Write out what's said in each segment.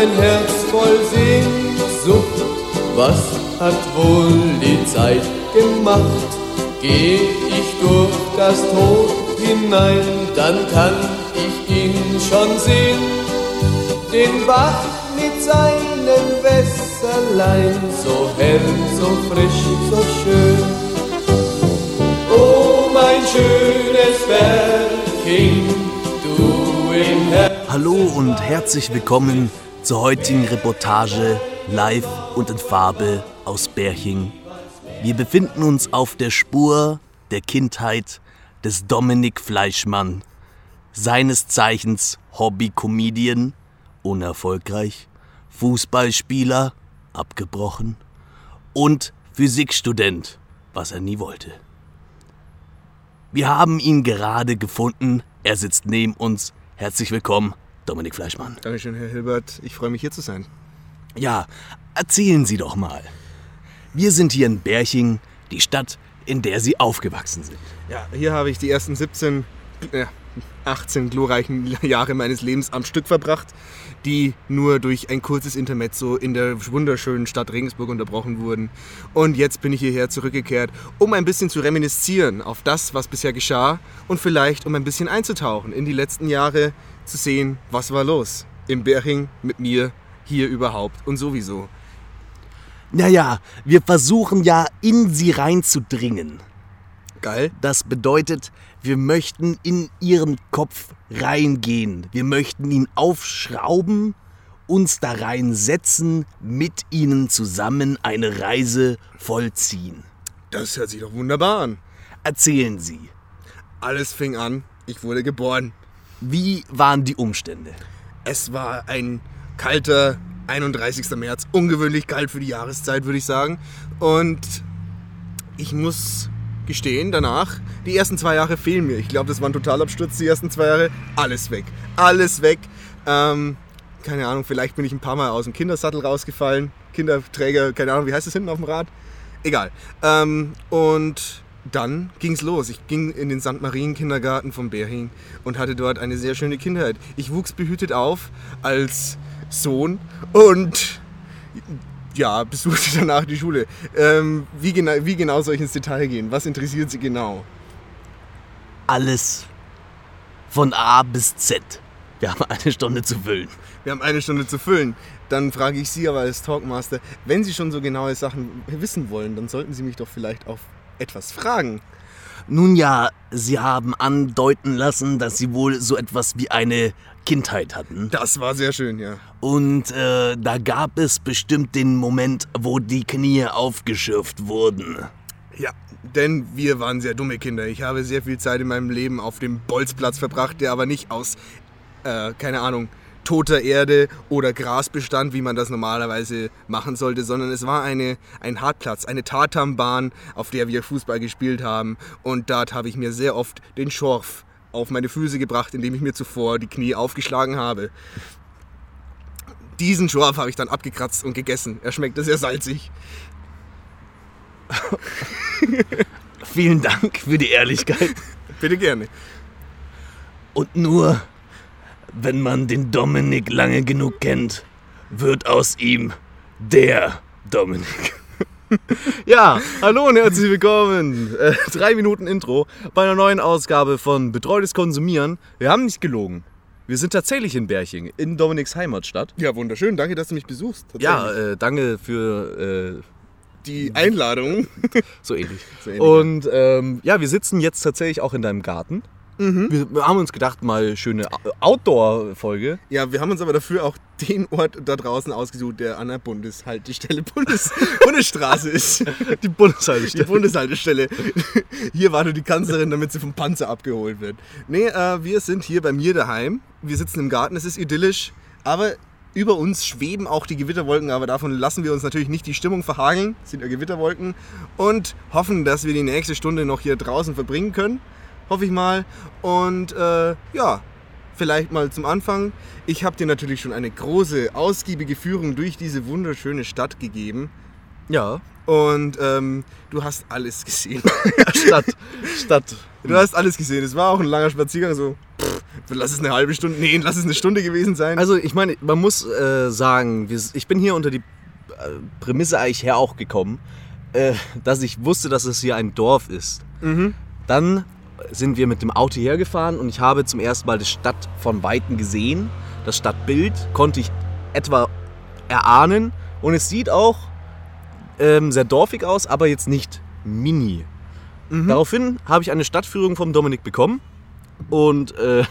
mein Herz voll Sehnsucht, was hat wohl die Zeit gemacht? Geh ich durch das Tor hinein, dann kann ich ihn schon sehen, den Bach mit seinem Wässerlein, so hell, so frisch, so schön. Oh, mein schönes Bergking, du im Herzen. Hallo und herzlich willkommen zur heutigen Reportage live und in Farbe aus Berching. Wir befinden uns auf der Spur der Kindheit des Dominik Fleischmann, seines Zeichens Hobby-Comedian, unerfolgreich, Fußballspieler, abgebrochen und Physikstudent, was er nie wollte. Wir haben ihn gerade gefunden, er sitzt neben uns. Herzlich willkommen, Dominik Fleischmann. Dankeschön, Herr Hilbert. Ich freue mich hier zu sein. Ja, erzählen Sie doch mal. Wir sind hier in Berching, die Stadt, in der Sie aufgewachsen sind. Ja, hier habe ich die ersten 17, äh, 18 glorreichen Jahre meines Lebens am Stück verbracht, die nur durch ein kurzes Intermezzo in der wunderschönen Stadt Regensburg unterbrochen wurden. Und jetzt bin ich hierher zurückgekehrt, um ein bisschen zu reminiszieren auf das, was bisher geschah und vielleicht um ein bisschen einzutauchen in die letzten Jahre, zu sehen, was war los im Berching mit mir, hier überhaupt und sowieso. Naja, wir versuchen ja in Sie reinzudringen. Geil. Das bedeutet, wir möchten in Ihren Kopf reingehen. Wir möchten ihn aufschrauben, uns da reinsetzen, mit Ihnen zusammen eine Reise vollziehen. Das hört sich doch wunderbar an. Erzählen Sie, Alles fing an, ich wurde geboren. Wie waren die Umstände? Es war ein kalter 31. März, ungewöhnlich kalt für die Jahreszeit, würde ich sagen. Und ich muss gestehen, danach, die ersten zwei Jahre fehlen mir. Ich glaube, das war ein Totalabsturz, die ersten zwei Jahre. Alles weg. Alles weg. Ähm, keine Ahnung, vielleicht bin ich ein paar Mal aus dem Kindersattel rausgefallen. Kinderträger, keine Ahnung, wie heißt das hinten auf dem Rad? Egal. Ähm, und dann ging's los. Ich ging in den St. Marien Kindergarten von Berching und hatte dort eine sehr schöne Kindheit. Ich wuchs behütet auf als Sohn und ja, besuchte danach die Schule. Ähm, wie, genau, wie genau soll ich ins Detail gehen? Was interessiert Sie genau? Alles von A bis Z. Wir haben eine Stunde zu füllen. Wir haben eine Stunde zu füllen. Dann frage ich Sie aber als Talkmaster, wenn Sie schon so genaue Sachen wissen wollen, dann sollten Sie mich doch vielleicht auf etwas fragen. Nun ja, Sie haben andeuten lassen, dass Sie wohl so etwas wie eine Kindheit hatten. Das war sehr schön, ja. Und äh, da gab es bestimmt den Moment, wo die Knie aufgeschürft wurden. Ja, denn wir waren sehr dumme Kinder. Ich habe sehr viel Zeit in meinem Leben auf dem Bolzplatz verbracht, der aber nicht aus, äh, keine Ahnung, toter Erde oder Gras bestand, wie man das normalerweise machen sollte, sondern es war eine, ein Hartplatz, eine Tatambahn, auf der wir Fußball gespielt haben. Und dort habe ich mir sehr oft den Schorf auf meine Füße gebracht, indem ich mir zuvor die Knie aufgeschlagen habe. Diesen Schorf habe ich dann abgekratzt und gegessen. Er schmeckte sehr salzig. Vielen Dank für die Ehrlichkeit. Bitte gerne. Und nur, wenn man den Dominik lange genug kennt, wird aus ihm der Dominik. Ja, hallo und herzlich willkommen. Äh, drei Minuten Intro bei einer neuen Ausgabe von Betreutes Konsumieren. Wir haben nicht gelogen. Wir sind tatsächlich in Berching, in Dominiks Heimatstadt. Ja, wunderschön. Danke, dass du mich besuchst. Ja, äh, dange für äh, die Einladung. so ähnlich. So ähnlich, Und ähm, ja, wir sitzen jetzt tatsächlich auch in deinem Garten. Mhm. Wir, haben uns gedacht, mal schöne Outdoor-Folge. Ja, wir haben uns aber dafür auch den Ort da draußen ausgesucht, der an der Bundeshaltestelle Bundes Bundesstraße ist. Die Bundeshaltestelle. Die Bundeshaltestelle. Hier wartet die Kanzlerin, damit sie vom Panzer abgeholt wird. Nee, äh, wir sind hier bei mir daheim. Wir sitzen im Garten, es ist idyllisch, aber über uns schweben auch die Gewitterwolken, aber davon lassen wir uns natürlich nicht die Stimmung verhageln. Es sind ja Gewitterwolken. Und hoffen, dass wir die nächste Stunde noch hier draußen verbringen können. Hoffe ich mal. Und äh, ja, vielleicht mal zum Anfang. Ich habe dir natürlich schon eine große, ausgiebige Führung durch diese wunderschöne Stadt gegeben. Ja, Und ähm, du hast alles gesehen. Stadt. Stadt. Du hast alles gesehen. Es war auch ein langer Spaziergang, so pff, Lass es eine halbe Stunde, nee, lass es eine Stunde gewesen sein. Also ich meine, man muss äh, sagen, ich bin hier unter die äh, Prämisse eigentlich her auch gekommen, äh, dass ich wusste, dass es hier ein Dorf ist. Dann sind wir mit dem Auto hergefahren und ich habe zum ersten Mal die Stadt von Weitem gesehen. Das Stadtbild konnte ich etwa erahnen und es sieht auch ähm, sehr dorfig aus, aber jetzt nicht mini. Daraufhin habe ich eine Stadtführung vom Dominik bekommen und äh,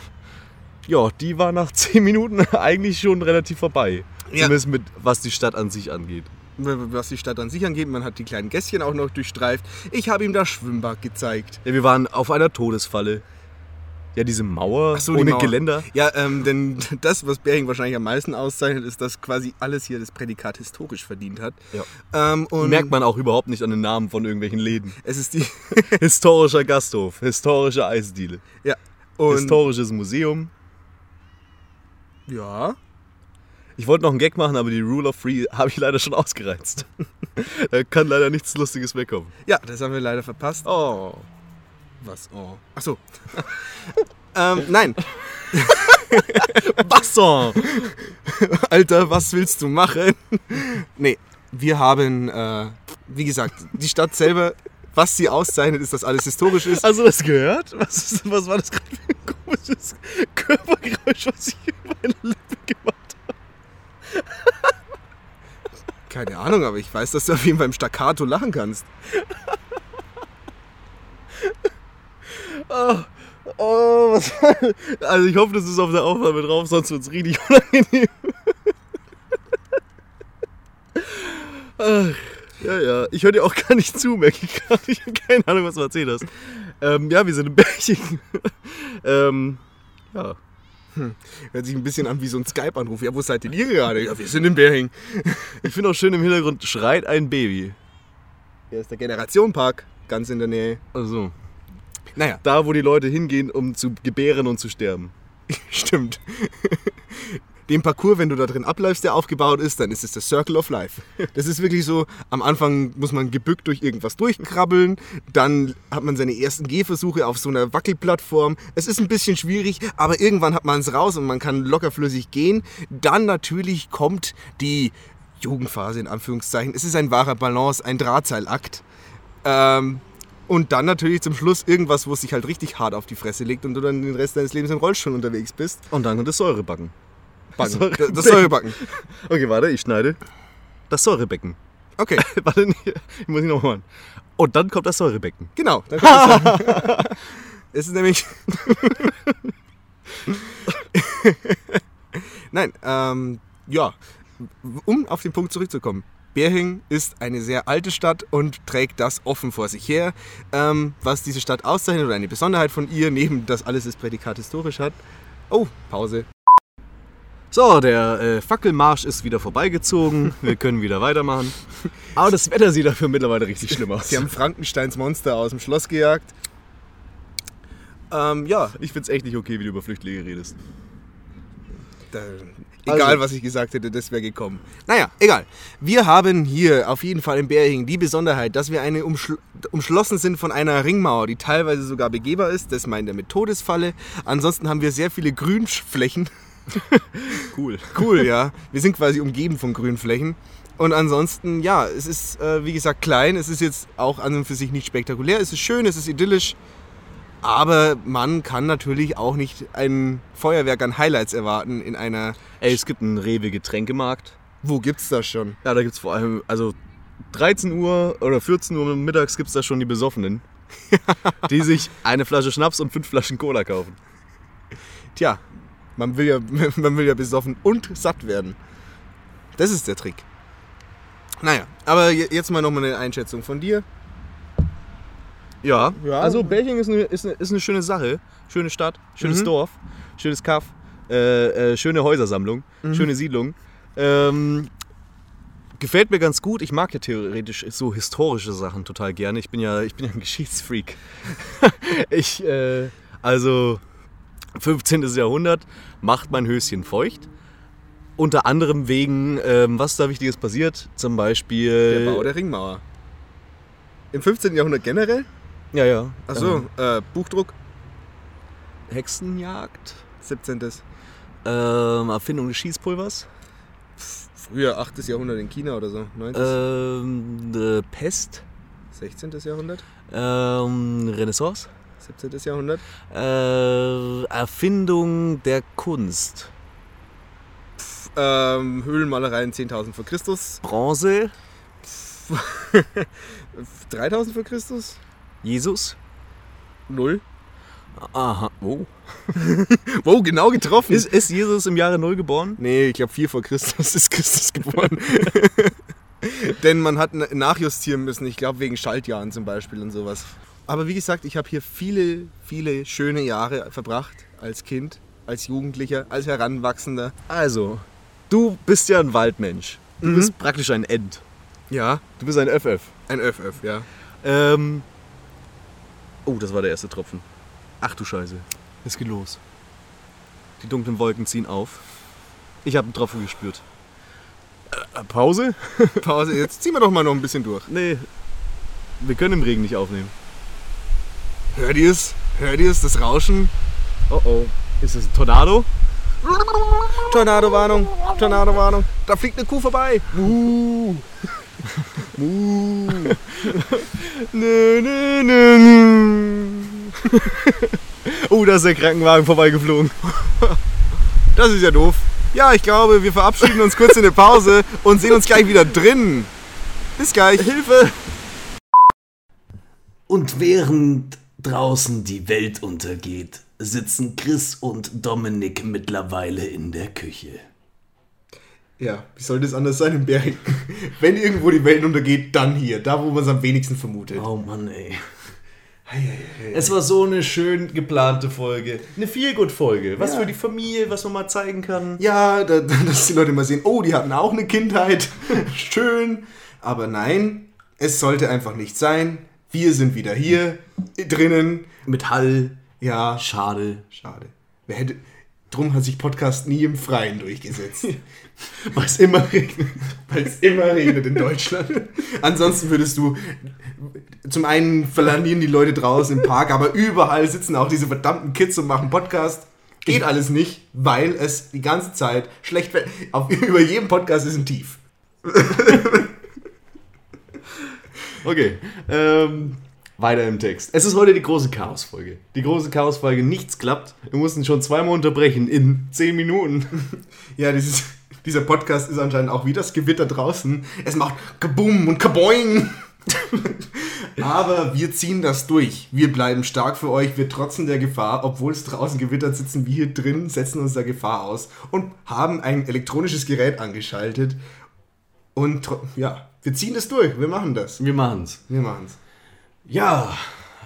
ja, die war nach 10 Minuten eigentlich schon relativ vorbei. Ja. Zumindest mit was die Stadt an sich angeht. Was die Stadt an sich angeht, man hat die kleinen Gässchen auch noch durchstreift. Ich habe ihm das Schwimmbad gezeigt. Ja, wir waren auf einer Todesfalle. Ja, diese Mauer so, die ohne Mauer. Geländer. Ja, ähm, denn das, was Bering wahrscheinlich am meisten auszeichnet, ist, dass quasi alles hier das Prädikat historisch verdient hat. Ja. Ähm, und Merkt man auch überhaupt nicht an den Namen von irgendwelchen Läden. Es ist die. Historischer Gasthof, historische Eisdiele, ja. Und, historisches Museum. ja. Ich wollte noch einen Gag machen, aber die Rule of Three habe ich leider schon ausgereizt. da kann leider nichts Lustiges wegkommen. Ja, das haben wir leider verpasst. Oh. Was? Oh. Ach so. ähm, nein. Wasser! Alter, was willst du machen? nee, wir haben, äh, wie gesagt, die Stadt selber, was sie auszeichnet, ist, dass alles historisch ist. Hast du das gehört? Was, ist, was war das gerade für ein komisches Körpergeräusch, was ich über meine Lippe gemacht Keine Ahnung, aber ich weiß, dass du auf jeden Fall im Staccato lachen kannst. habe? Oh, was Also ich hoffe, das ist auf der Aufnahme drauf, sonst wird es richtig unangenehm. Ach, ja, ja. Ich höre dir auch gar nicht zu, merke ich gerade. Ich habe keine Ahnung, was du erzählt hast. Ähm, ja, wir sind im Bergchen. ähm, ja. Hört sich ein bisschen an wie so ein Skype-Anruf. Ja, wo seid denn ihr gerade? Ja, wir sind in Bering. Ich finde auch schön im Hintergrund schreit ein Baby. Hier ist der Generationenpark, ganz in der Nähe. Also, Naja, da, wo die Leute hingehen, um zu gebären und zu sterben. stimmt. Den Parcours, wenn du da drin abläufst, der aufgebaut ist, dann ist es der Circle of Life. Das ist wirklich so, am Anfang muss man gebückt durch irgendwas durchkrabbeln, dann hat man seine ersten Gehversuche auf so einer Wackelplattform. Es ist ein bisschen schwierig, aber irgendwann hat man es raus und man kann lockerflüssig gehen. Dann natürlich kommt die Jugendphase in Anführungszeichen. Es ist ein wahrer Balance, ein Drahtseilakt. Ähm, und dann natürlich zum Schluss irgendwas, wo es sich halt richtig hart auf die Fresse legt und du dann den Rest deines Lebens im Rollstuhl unterwegs bist. Und dann kommt das Säurebacken. Backen. Säure- Das, Säurebacken. Okay, warte, ich schneide. Das Säurebecken. Okay, warte, nee, ich muss ihn nochmal machen. Und dann kommt das Säurebecken. genau. Dann kommt das es ist nämlich. Nein, ähm, ja, um auf den Punkt zurückzukommen. Berhing ist eine sehr alte Stadt und trägt das offen vor sich her. Ähm, was diese Stadt auszeichnet oder eine Besonderheit von ihr, neben dass alles das Prädikat historisch hat. Oh, Pause. So, der äh, Fackelmarsch ist wieder vorbeigezogen. Wir können wieder weitermachen. Aber das Wetter sieht dafür mittlerweile richtig schlimm aus. Sie haben Frankensteins Monster aus dem Schloss gejagt. Ähm, ja, ich find's echt nicht okay, wie du über Flüchtlinge redest. Da, egal, Also- was ich gesagt hätte, das wäre gekommen. Naja, egal. Wir haben hier auf jeden Fall in Berhing die Besonderheit, dass wir eine umschl umschlossen sind von einer Ringmauer, die teilweise sogar begehbar ist. Das meint er mit Todesfalle. Ansonsten haben wir sehr viele Grünflächen. Cool. Cool, ja. Wir sind quasi umgeben von Grünflächen. Und ansonsten, ja, es ist, äh, wie gesagt, klein. Es ist jetzt auch an und für sich nicht spektakulär. Es ist schön, es ist idyllisch. Aber man kann natürlich auch nicht ein Feuerwerk an Highlights erwarten in einer Ey, es gibt einen Rewe-Getränkemarkt. Wo gibt's das schon? Ja, da gibt's vor allem, also 13 Uhr oder 14 Uhr mittags gibt's da schon die Besoffenen, die sich eine Flasche Schnaps und fünf Flaschen Cola kaufen. Tja, man will ja, man will ja besoffen und satt werden. Das ist der Trick. Naja, aber je- jetzt mal nochmal eine Einschätzung von dir. Ja, Ja. also Belgien ist eine, ist, eine, ist eine schöne Sache. Schöne Stadt, schönes Mhm. Dorf, schönes Kaff, äh, äh, schöne Häusersammlung, schöne Siedlung. Ähm, gefällt mir ganz gut. Ich mag ja theoretisch so historische Sachen total gerne. Ich bin ja, ich bin ja ein Geschichtsfreak. ich, äh, also 15. Jahrhundert macht mein Höschen feucht. Unter anderem wegen, ähm, was da Wichtiges passiert. Zum Beispiel. Der Bau der Ringmauer. Im 15. Jahrhundert generell? Ja, ja. Achso, äh, Buchdruck. Hexenjagd? 17. Ähm, Erfindung des Schießpulvers. Früher 8. Jahrhundert in China oder so. 9. Ähm, äh, Pest. 16. Jahrhundert. Ähm, Renaissance. 17. Jahrhundert. Äh, Erfindung der Kunst. Ähm, Höhlenmalereien 10.000 vor Christus. Bronze. 3000 vor Christus. Jesus. Null. Aha. Oh. Wow, genau getroffen. Ist, ist Jesus im Jahre Null geboren? Nee, ich glaube 4 vor Christus ist Christus geboren. Denn man hat nachjustieren müssen, ich glaube wegen Schaltjahren zum Beispiel und sowas. Aber wie gesagt, ich habe hier viele, viele schöne Jahre verbracht als Kind, als Jugendlicher, als Heranwachsender. Also, du bist ja ein Waldmensch. Du Mhm. bist praktisch ein End. Ja, Du bist ein FF. ein Öff-Öff, ja. Ähm. Oh, das war der erste Tropfen. Ach du Scheiße. Es geht los. Die dunklen Wolken ziehen auf. Ich habe einen Tropfen gespürt. Äh, Pause? Pause, jetzt ziehen wir doch mal noch ein bisschen durch. Nee. Wir können im Regen nicht aufnehmen. Hört ihr es? Hört ihr es, das Rauschen? Oh oh. Ist es ein Tornado? Tornado-Warnung, Tornado-Warnung. Da fliegt eine Kuh vorbei. Nö, nö, nö, nö. oh, da ist der Krankenwagen vorbeigeflogen. Das ist ja doof. Ja, ich glaube, wir verabschieden uns kurz in eine Pause und sehen uns gleich wieder drin. Bis gleich. Hilfe! Und während draußen die Welt untergeht, sitzen Chris und Dominik mittlerweile in der Küche. Ja, wie soll das anders sein im Berg? Wenn irgendwo die Welt untergeht, dann hier. Da, wo man es am wenigsten vermutet. Oh Mann, ey. Es war so eine schön geplante Folge. Eine Feelgood-Folge. Was Ja. für die Familie, was man mal zeigen kann. Ja, da, da- dass die Leute mal sehen, oh, die hatten auch eine Kindheit. Schön. Aber nein, es sollte einfach nicht sein. Wir sind wieder hier, drinnen. Mit Hall. Ja, Schade. schade. Wer hätte, drum hat sich Podcast nie im Freien durchgesetzt. Weil es immer regnet. Weil es immer regnet in Deutschland. Ansonsten würdest du. Zum einen verlandieren die Leute draußen im Park, aber überall sitzen auch diese verdammten Kids und machen Podcast. Geht alles nicht, weil es die ganze Zeit schlecht wird. Auf, über jedem Podcast ist ein Tief. Okay, ähm, weiter im Text. Es ist heute die große Chaos-Folge. Die große Chaos-Folge, nichts klappt. Wir mussten schon zweimal unterbrechen in 10 Minuten. Ja, dieses, dieser Podcast ist anscheinend auch wie das Gewitter draußen. Es macht kaboom und kaboing. Aber wir ziehen das durch. Wir bleiben stark für euch. Wir trotzen der Gefahr, obwohl es draußen gewittert, sitzen wir hier drin, setzen uns der Gefahr aus und haben ein elektronisches Gerät angeschaltet. Und ja, wir ziehen das durch. Wir machen das. Wir machen's. Wir machen es. Ja,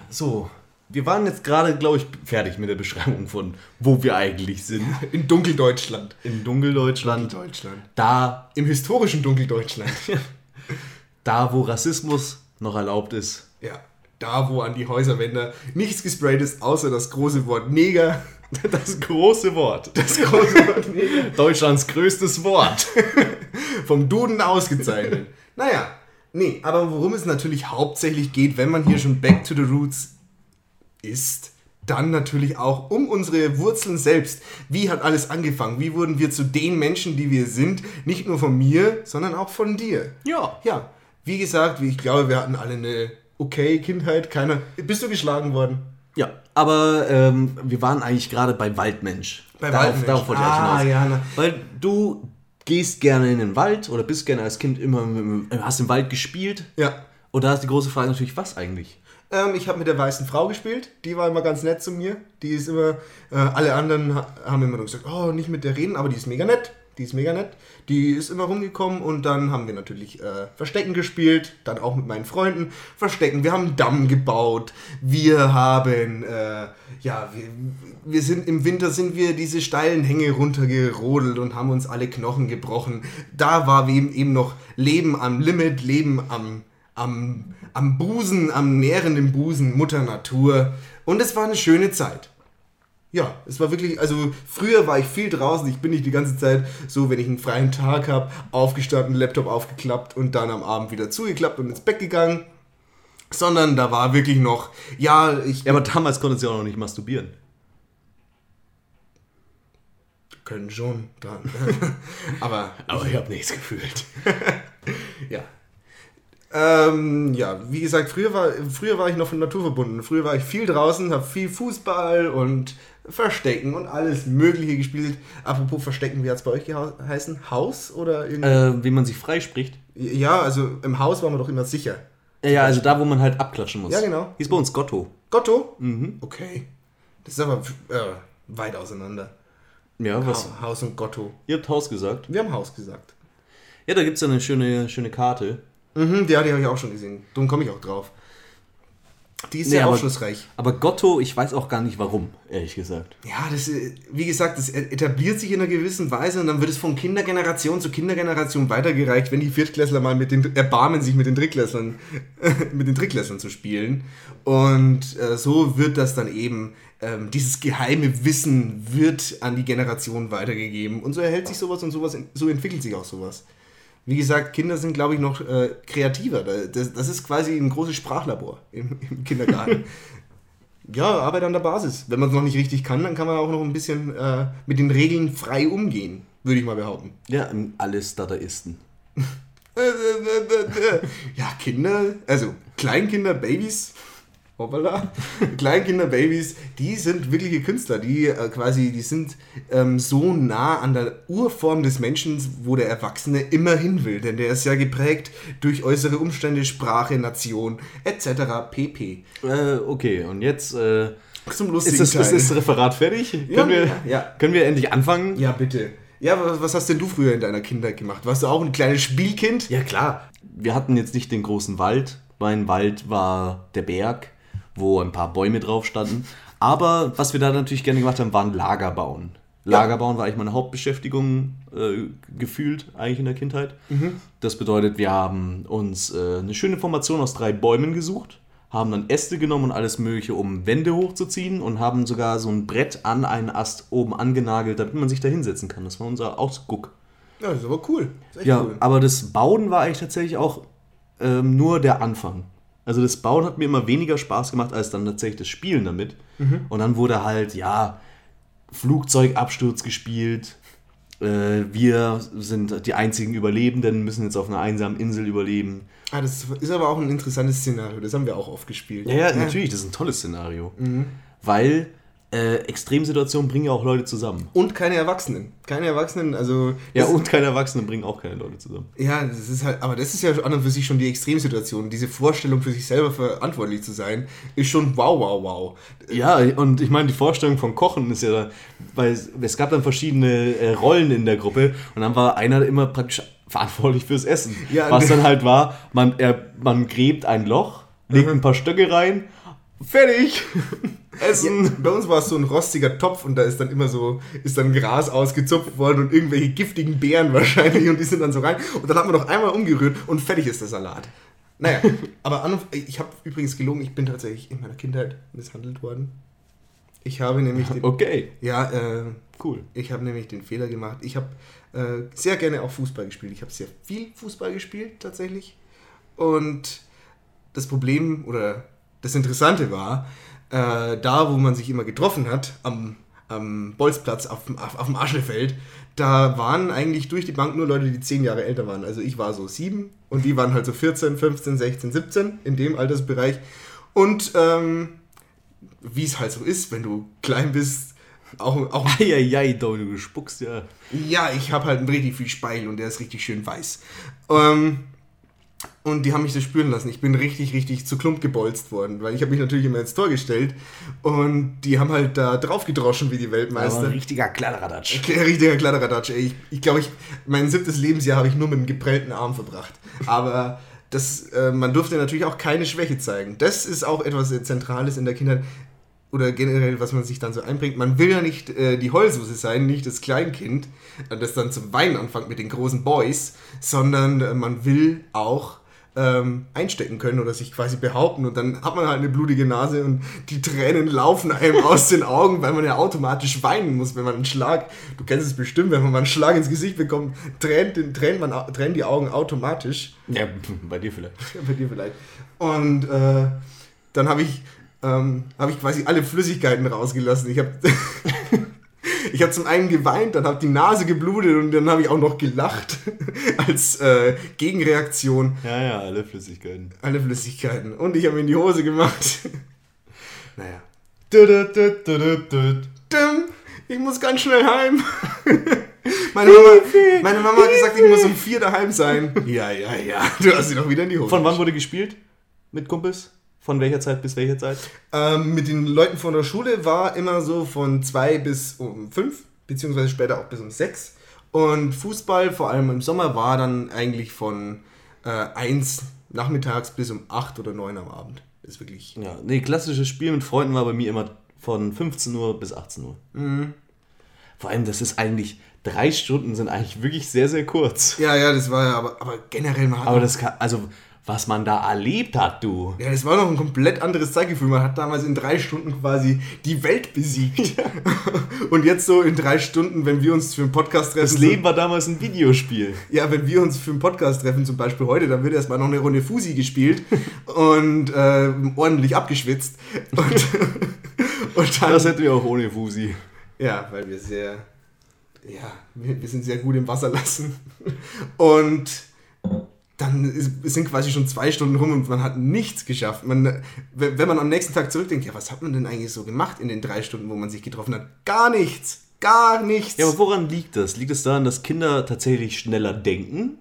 so. Wir waren jetzt gerade, glaube ich, fertig mit der Beschreibung von, wo wir eigentlich sind. In Dunkeldeutschland. In Dunkeldeutschland. Deutschland. Da, Im historischen Dunkeldeutschland. da, wo Rassismus noch erlaubt ist. Ja, da wo an die Häuserwände nichts gesprayt ist, außer das große Wort Neger. Das große Wort. Das große Wort. Deutschlands größtes Wort. Vom Duden ausgezeichnet. naja, nee, aber worum es natürlich hauptsächlich geht, wenn man hier schon back to the roots ist, dann natürlich auch um unsere Wurzeln selbst. Wie hat alles angefangen? Wie wurden wir zu den Menschen, die wir sind? Nicht nur von mir, sondern auch von dir. Ja. Ja, wie gesagt, wie ich glaube, wir hatten alle eine okay Kindheit. Keiner. Bist du geschlagen worden? Ja, aber ähm, wir waren eigentlich gerade bei Waldmensch. Bei darauf, Waldmensch. Darauf wollte ich Ah, hinaus. ja, na. Weil du gehst gerne in den Wald oder bist gerne als Kind immer, dem- hast im Wald gespielt. Ja. Und da ist die große Frage natürlich, was eigentlich? Ähm, ich habe mit der weißen Frau gespielt. Die war immer ganz nett zu mir. Die ist immer, äh, alle anderen ha haben immer nur gesagt, oh, nicht mit der reden, aber die ist mega nett. Die ist mega nett. Die ist immer rumgekommen und dann haben wir natürlich äh, Verstecken gespielt. Dann auch mit meinen Freunden Verstecken. Wir haben einen Damm gebaut. Wir haben, äh, ja, wir, wir sind im Winter sind wir diese steilen Hänge runtergerodelt und haben uns alle Knochen gebrochen. Da war eben eben noch Leben am Limit, Leben am am, am Busen, am nährenden Busen, Mutter Natur. Und es war eine schöne Zeit. Ja, es war wirklich, also früher war ich viel draußen, ich bin nicht die ganze Zeit so, wenn ich einen freien Tag habe, aufgestanden, Laptop aufgeklappt und dann am Abend wieder zugeklappt und ins Bett gegangen. Sondern da war wirklich noch, ja, ich, Ja, aber damals konntest du ja auch noch nicht masturbieren. können schon dran. aber, Aber ich habe nichts gefühlt. ja. Ähm, ja, wie gesagt, früher war, früher war ich noch von Natur verbunden. Früher war ich viel draußen, habe viel Fußball und Verstecken und alles Mögliche gespielt. Apropos Verstecken, wie hat es bei euch geheißen? Haus oder irgendwie? Äh, wie man sich freispricht. Ja, also im Haus waren wir doch immer sicher. Ja, also da, wo man halt abklatschen muss. Ja, genau. Hieß bei uns Gotto. Gotto? Mhm. Okay. Das ist aber äh, weit auseinander. Ja, was? Ha Haus und Gotto. Ihr habt Haus gesagt. Wir haben Haus gesagt. Ja, da gibt es ja eine schöne, schöne Karte. Mhm, ja, die habe ich auch schon gesehen. Darum komme ich auch drauf. Die ist Nee, sehr aber- aufschlussreich. Aber Gotto, ich weiß auch gar nicht warum, ehrlich gesagt. Ja, das, äh, wie gesagt, das etabliert sich in einer gewissen Weise und dann wird es von Kindergeneration zu Kindergeneration weitergereicht, wenn die Viertklässler mal mit den erbarmen, sich mit den Drittklässlern, mit den Drittklässlern zu spielen. Und äh, so wird das dann eben, ähm, dieses geheime Wissen wird an die Generation weitergegeben. Und so erhält sich sowas und sowas, so entwickelt sich auch sowas. Wie gesagt, Kinder sind, glaube ich, noch äh, kreativer. Da- Das, das ist quasi ein großes Sprachlabor im, im Kindergarten. ja, Arbeit an der Basis. Wenn man es noch nicht richtig kann, dann kann man auch noch ein bisschen äh, mit den Regeln frei umgehen, würde ich mal behaupten. Ja, alles Dadaisten. Ja, Kinder, also Kleinkinder, Babys, hoppala, Kleinkinder, Babys, die sind wirkliche Künstler, die äh, quasi, die sind ähm, so nah an der Urform des Menschen, wo der Erwachsene immer hin will, denn der ist ja geprägt durch äußere Umstände, Sprache, Nation, etc. pp. Äh, okay, und jetzt äh, Zum ist, lustigen das, ist das Referat fertig? Ja, können, wir, ja. können wir endlich anfangen? Ja, bitte. Ja, was, was hast denn du früher in deiner Kindheit gemacht? Warst du auch ein kleines Spielkind? Ja, klar. Wir hatten jetzt nicht den großen Wald. Mein Wald war der Berg, wo ein paar Bäume drauf standen. Aber was wir da natürlich gerne gemacht haben, waren Lager bauen. Lager bauen war eigentlich meine Hauptbeschäftigung äh, gefühlt eigentlich in der Kindheit. Das bedeutet, wir haben uns äh, eine schöne Formation aus drei Bäumen gesucht, haben dann Äste genommen und alles Mögliche, um Wände hochzuziehen und haben sogar so ein Brett an einen Ast oben angenagelt, damit man sich da hinsetzen kann. Das war unser Ausguck. Ja, das ist aber cool. Ist Ja, cool. aber das Bauen war eigentlich tatsächlich auch ähm, nur der Anfang. Also das Bauen hat mir immer weniger Spaß gemacht als dann tatsächlich das Spielen damit. Und dann wurde halt, ja, Flugzeugabsturz gespielt. Äh, wir sind die einzigen Überlebenden, müssen jetzt auf einer einsamen Insel überleben. Ah, das ist aber auch ein interessantes Szenario. Das haben wir auch oft gespielt. Ja, ja, natürlich, das ist ein tolles Szenario. Weil äh, Extremsituationen bringen ja auch Leute zusammen. Und keine Erwachsenen. Keine Erwachsenen, also. Ja, und keine Erwachsenen bringen auch keine Leute zusammen. Ja, das ist halt, aber das ist ja an und für sich schon die Extremsituation. Diese Vorstellung, für sich selber verantwortlich zu sein, ist schon wow, wow, wow. Ja, und ich meine, die Vorstellung von Kochen ist ja, weil es, gab dann verschiedene äh, Rollen in der Gruppe und dann war einer immer praktisch verantwortlich fürs Essen. Ja, Was ne- dann halt war, man, er, man gräbt ein Loch, legt ein paar Stöcke rein, fertig, essen. Ja, bei uns war es so ein rostiger Topf und da ist dann immer so, ist dann Gras ausgezupft worden und irgendwelche giftigen Beeren wahrscheinlich und die sind dann so rein. Und dann hat man noch einmal umgerührt und fertig ist der Salat. Naja, aber an ich habe übrigens gelogen, ich bin tatsächlich in meiner Kindheit misshandelt worden. Ich habe nämlich den, Okay, ja, äh, cool. Ich habe nämlich den Fehler gemacht. Ich habe äh, sehr gerne auch Fußball gespielt. Ich habe sehr viel Fußball gespielt tatsächlich. Und das Problem oder das Interessante war, äh, da wo man sich immer getroffen hat, am, am Bolzplatz auf, dem- auf, auf dem Aschefeld, da waren eigentlich durch die Bank nur Leute, die zehn Jahre älter waren. Also ich war so sieben und die waren halt so 14, 15, 16, 17 in dem Altersbereich. Und ähm, wie es halt so ist, wenn du klein bist, auch, auch Eieiei, du du spuckst ja. ja, ich habe halt richtig viel Speichel und der ist richtig schön weiß. Ähm, und die haben mich das spüren lassen. Ich bin richtig, richtig zu Klump gebolzt worden, weil ich habe mich natürlich immer ins Tor gestellt und die haben halt da drauf gedroschen wie die Aber Weltmeister. ein richtiger Kladderadatsch. Richtiger Kladderadatsch. ey. Ich, ich glaube, ich, mein siebtes Lebensjahr habe ich nur mit einem geprellten Arm verbracht. Aber das, äh, man durfte natürlich auch keine Schwäche zeigen. Das ist auch etwas äh, Zentrales in der Kindheit oder generell, was man sich dann so einbringt. Man will ja nicht äh, die Heulsuse sein, nicht das Kleinkind, äh, das dann zum Weinen anfängt mit den großen Boys, sondern äh, man will auch ähm, einstecken können oder sich quasi behaupten und dann hat man halt eine blutige Nase und die Tränen laufen einem aus den Augen, weil man ja automatisch weinen muss, wenn man einen Schlag, du kennst es bestimmt, wenn man mal einen Schlag ins Gesicht bekommt, tränt, den- tränt, man, tränen die Augen automatisch. Ja, bei dir vielleicht. Ja, bei dir vielleicht. Und äh, dann habe ich, ähm, hab ich quasi alle Flüssigkeiten rausgelassen. Ich habe Ich habe zum einen geweint, dann habe die Nase geblutet und dann habe ich auch noch gelacht als äh, Gegenreaktion. Ja, ja, alle Flüssigkeiten. Alle Flüssigkeiten. Und ich habe mir in die Hose gemacht. naja. Ich muss ganz schnell heim. Meine Mama, meine Mama hat gesagt, ich muss um vier daheim sein. Ja, ja, ja. Du hast sie doch wieder in die Hose. Von wann wurde gespielt? Mit Kumpels? Von welcher Zeit bis welcher Zeit? Ähm, mit den Leuten von der Schule war immer so von zwei bis um fünf, beziehungsweise später auch bis um sechs. Und Fußball, vor allem im Sommer, war dann eigentlich von äh, eins nachmittags bis um acht oder neun am Abend. ist wirklich. Ja, nee, klassisches Spiel mit Freunden war bei mir immer von 15 Uhr bis 18 Uhr. Mhm. Vor allem, das ist eigentlich, drei Stunden sind eigentlich wirklich sehr, sehr kurz. Ja, ja, das war ja, aber, aber generell mal. Aber das kann, also, was man da erlebt hat, du. Ja, das war noch ein komplett anderes Zeitgefühl. Man hat damals in drei Stunden quasi die Welt besiegt. Und jetzt so in drei Stunden, wenn wir uns für einen Podcast treffen. Das Leben war damals ein Videospiel. Ja, wenn wir uns für einen Podcast treffen, zum Beispiel heute, dann wird erstmal noch eine Runde Fusi gespielt und äh, ordentlich abgeschwitzt. Und, und dann, Das hätten wir auch ohne Fusi. ja, weil wir sehr, ja, wir, wir sind sehr gut im Wasser lassen. Und dann sind quasi schon zwei Stunden rum und man hat nichts geschafft. Man, wenn man am nächsten Tag zurückdenkt, ja, was hat man denn eigentlich so gemacht in den drei Stunden, wo man sich getroffen hat? Gar nichts. Gar nichts. Ja, aber woran liegt das? Liegt es daran, dass Kinder tatsächlich schneller denken?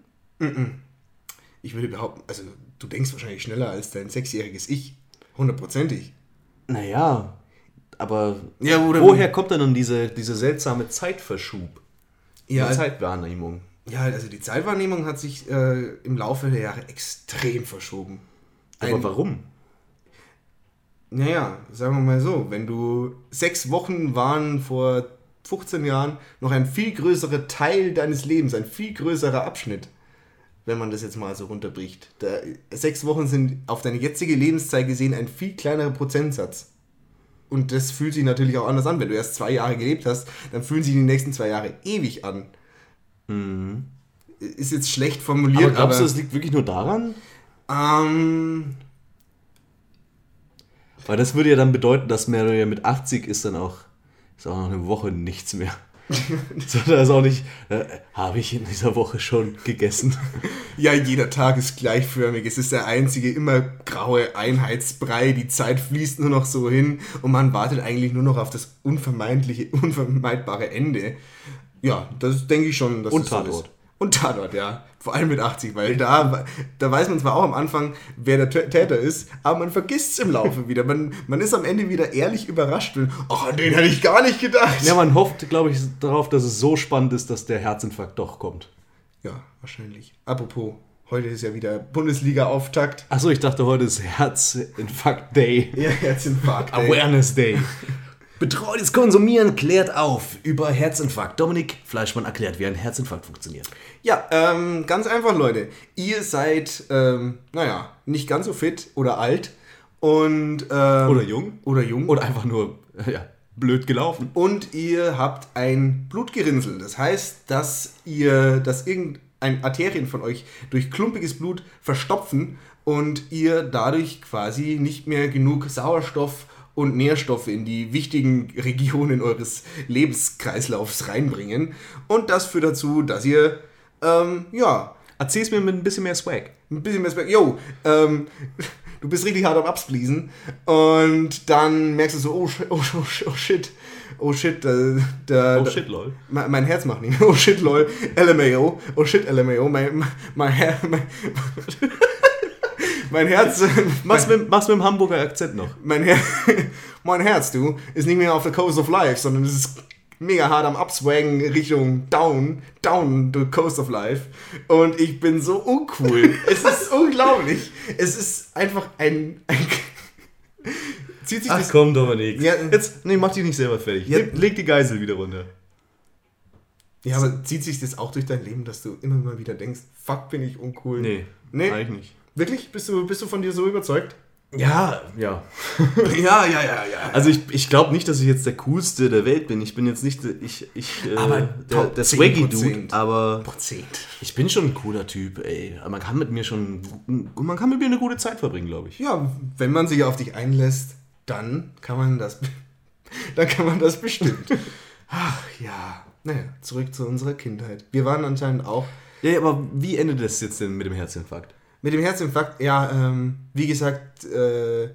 ich würde behaupten, also du denkst wahrscheinlich schneller als dein sechsjähriges Ich. Hundertprozentig. Naja, aber Ja, woher kommt denn dann diese, diese seltsame Zeitverschub? Ja, Die Zeitwahrnehmung. Ja, also die Zeitwahrnehmung hat sich äh, im Laufe der Jahre extrem verschoben. Aber Ein- warum? Naja, sagen wir mal so, wenn du sechs Wochen waren vor 15 Jahren noch ein viel größerer Teil deines Lebens, ein viel größerer Abschnitt, wenn man das jetzt mal so runterbricht. Da, sechs Wochen sind auf deine jetzige Lebenszeit gesehen ein viel kleinerer Prozentsatz. Und das fühlt sich natürlich auch anders an. Wenn du erst zwei Jahre gelebt hast, dann fühlen sich die nächsten zwei Jahre ewig an. Ist jetzt schlecht Aber formuliert, glaubst du, aber, es liegt wirklich nur daran? ähm, Weil das würde ja dann bedeuten, dass man ja mit 80 ist dann auch, ist auch noch eine Woche nichts mehr. so, da ist auch nicht, äh, habe ich in dieser Woche schon gegessen. Ja, jeder Tag ist gleichförmig. Es ist der einzige immer graue Einheitsbrei. Die Zeit fließt nur noch so hin und man wartet eigentlich nur noch auf das unvermeidliche, unvermeidbare Ende. Ja, das denke ich schon. Dass Und das so Tatort. ist. Und Tatort, ja. Vor allem mit 80, weil da, da weiß man zwar auch am Anfang, wer der Tä- Täter ist, aber man vergisst es im Laufe wieder. Man, man ist am Ende wieder ehrlich überrascht. Und, Ach, an den hätte ich gar nicht gedacht. Ja, man hofft, glaube ich, darauf, dass es so spannend ist, dass der Herzinfarkt doch kommt. ja, wahrscheinlich. Apropos, heute ist ja wieder Bundesliga-Auftakt. Achso, ich dachte, heute ist Herzinfarkt Day. Ja, Herzinfarkt. ey. Betreutes Konsumieren klärt auf über Herzinfarkt. Dominik Fleischmann erklärt, wie ein Herzinfarkt funktioniert. Ja, ähm, ganz einfach, Leute. Ihr seid, ähm, naja, nicht ganz so fit oder alt und ähm, Oder jung. oder jung Oder einfach nur ja, blöd gelaufen. und ihr habt ein Blutgerinnsel. Das heißt, dass ihr, dass irgendein Arterien von euch durch klumpiges Blut verstopfen und ihr dadurch quasi nicht mehr genug Sauerstoff und Nährstoffe in die wichtigen Regionen eures Lebenskreislaufs reinbringen. Und das führt dazu, dass ihr, ähm, ja, Erzähl's mir mit ein bisschen mehr Swag. ein bisschen mehr Respekt. Yo, ähm, du bist richtig hart am Abspließen und dann merkst du so, oh, shit, oh, oh, shit, oh shit, oh shit, äh, da, Oh da, shit, lol. mein, mein Herz macht nicht. Oh shit, lol, LMAO, oh shit, LMAO, mein, mein, mein, mein, mein Herz, Mach's mit, mach's mit dem Hamburger Akzent noch. mein, Her mein Herz, du, ist nicht mehr auf der Coast of Life, sondern es ist mega hart am Abswagen Richtung down, down the Coast of Life. Und ich bin so uncool. es ist unglaublich. Es ist einfach ein... ein zieht sich Ach das... komm, Dominik. Ja. Jetzt, nee, mach dich nicht selber fertig. Ja. Leg, leg die Geisel wieder runter. Ja, aber zieht sich das auch durch dein Leben, dass du immer mal wieder denkst, fuck, bin ich uncool. Nee, Nee? eigentlich nicht. Wirklich? Bist du, bist du von dir so überzeugt? Ja, ja. ja, ja, ja, ja. Also ich, ich glaube nicht, dass ich jetzt der coolste der Welt bin. Ich bin jetzt nicht der- ich, ich, äh, Aber der, Top der Swaggy 10%. Dude, aber Prozent. ich bin schon ein cooler Typ, ey. Man kann mit mir schon, man kann mit mir eine gute Zeit verbringen, glaube ich. Ja, wenn man sich auf dich einlässt, dann kann man das, dann kann man das bestimmt. Ach ja, naja, zurück zu unserer Kindheit. Wir waren anscheinend auch Ja, aber wie endet das jetzt denn mit dem Herzinfarkt? Mit dem Herzinfarkt, ja, ähm, wie gesagt, äh,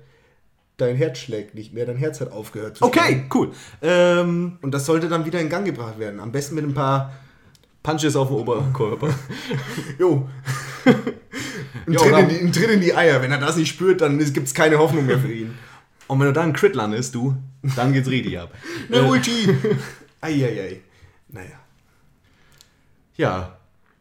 dein Herz schlägt nicht mehr, dein Herz hat aufgehört zu schlagen. Okay, cool. Ähm, Und das sollte dann wieder in Gang gebracht werden. Am besten mit ein paar, Punches auf dem Oberkörper. jo, ein, Jo, Tritt in die, ein Tritt in die Eier. Wenn er das nicht spürt, dann gibt es keine Hoffnung mehr für ihn. Und wenn du da einen Crit landest, du, dann geht's richtig ab. Ne Ulti! Eieiei. Naja. Ja,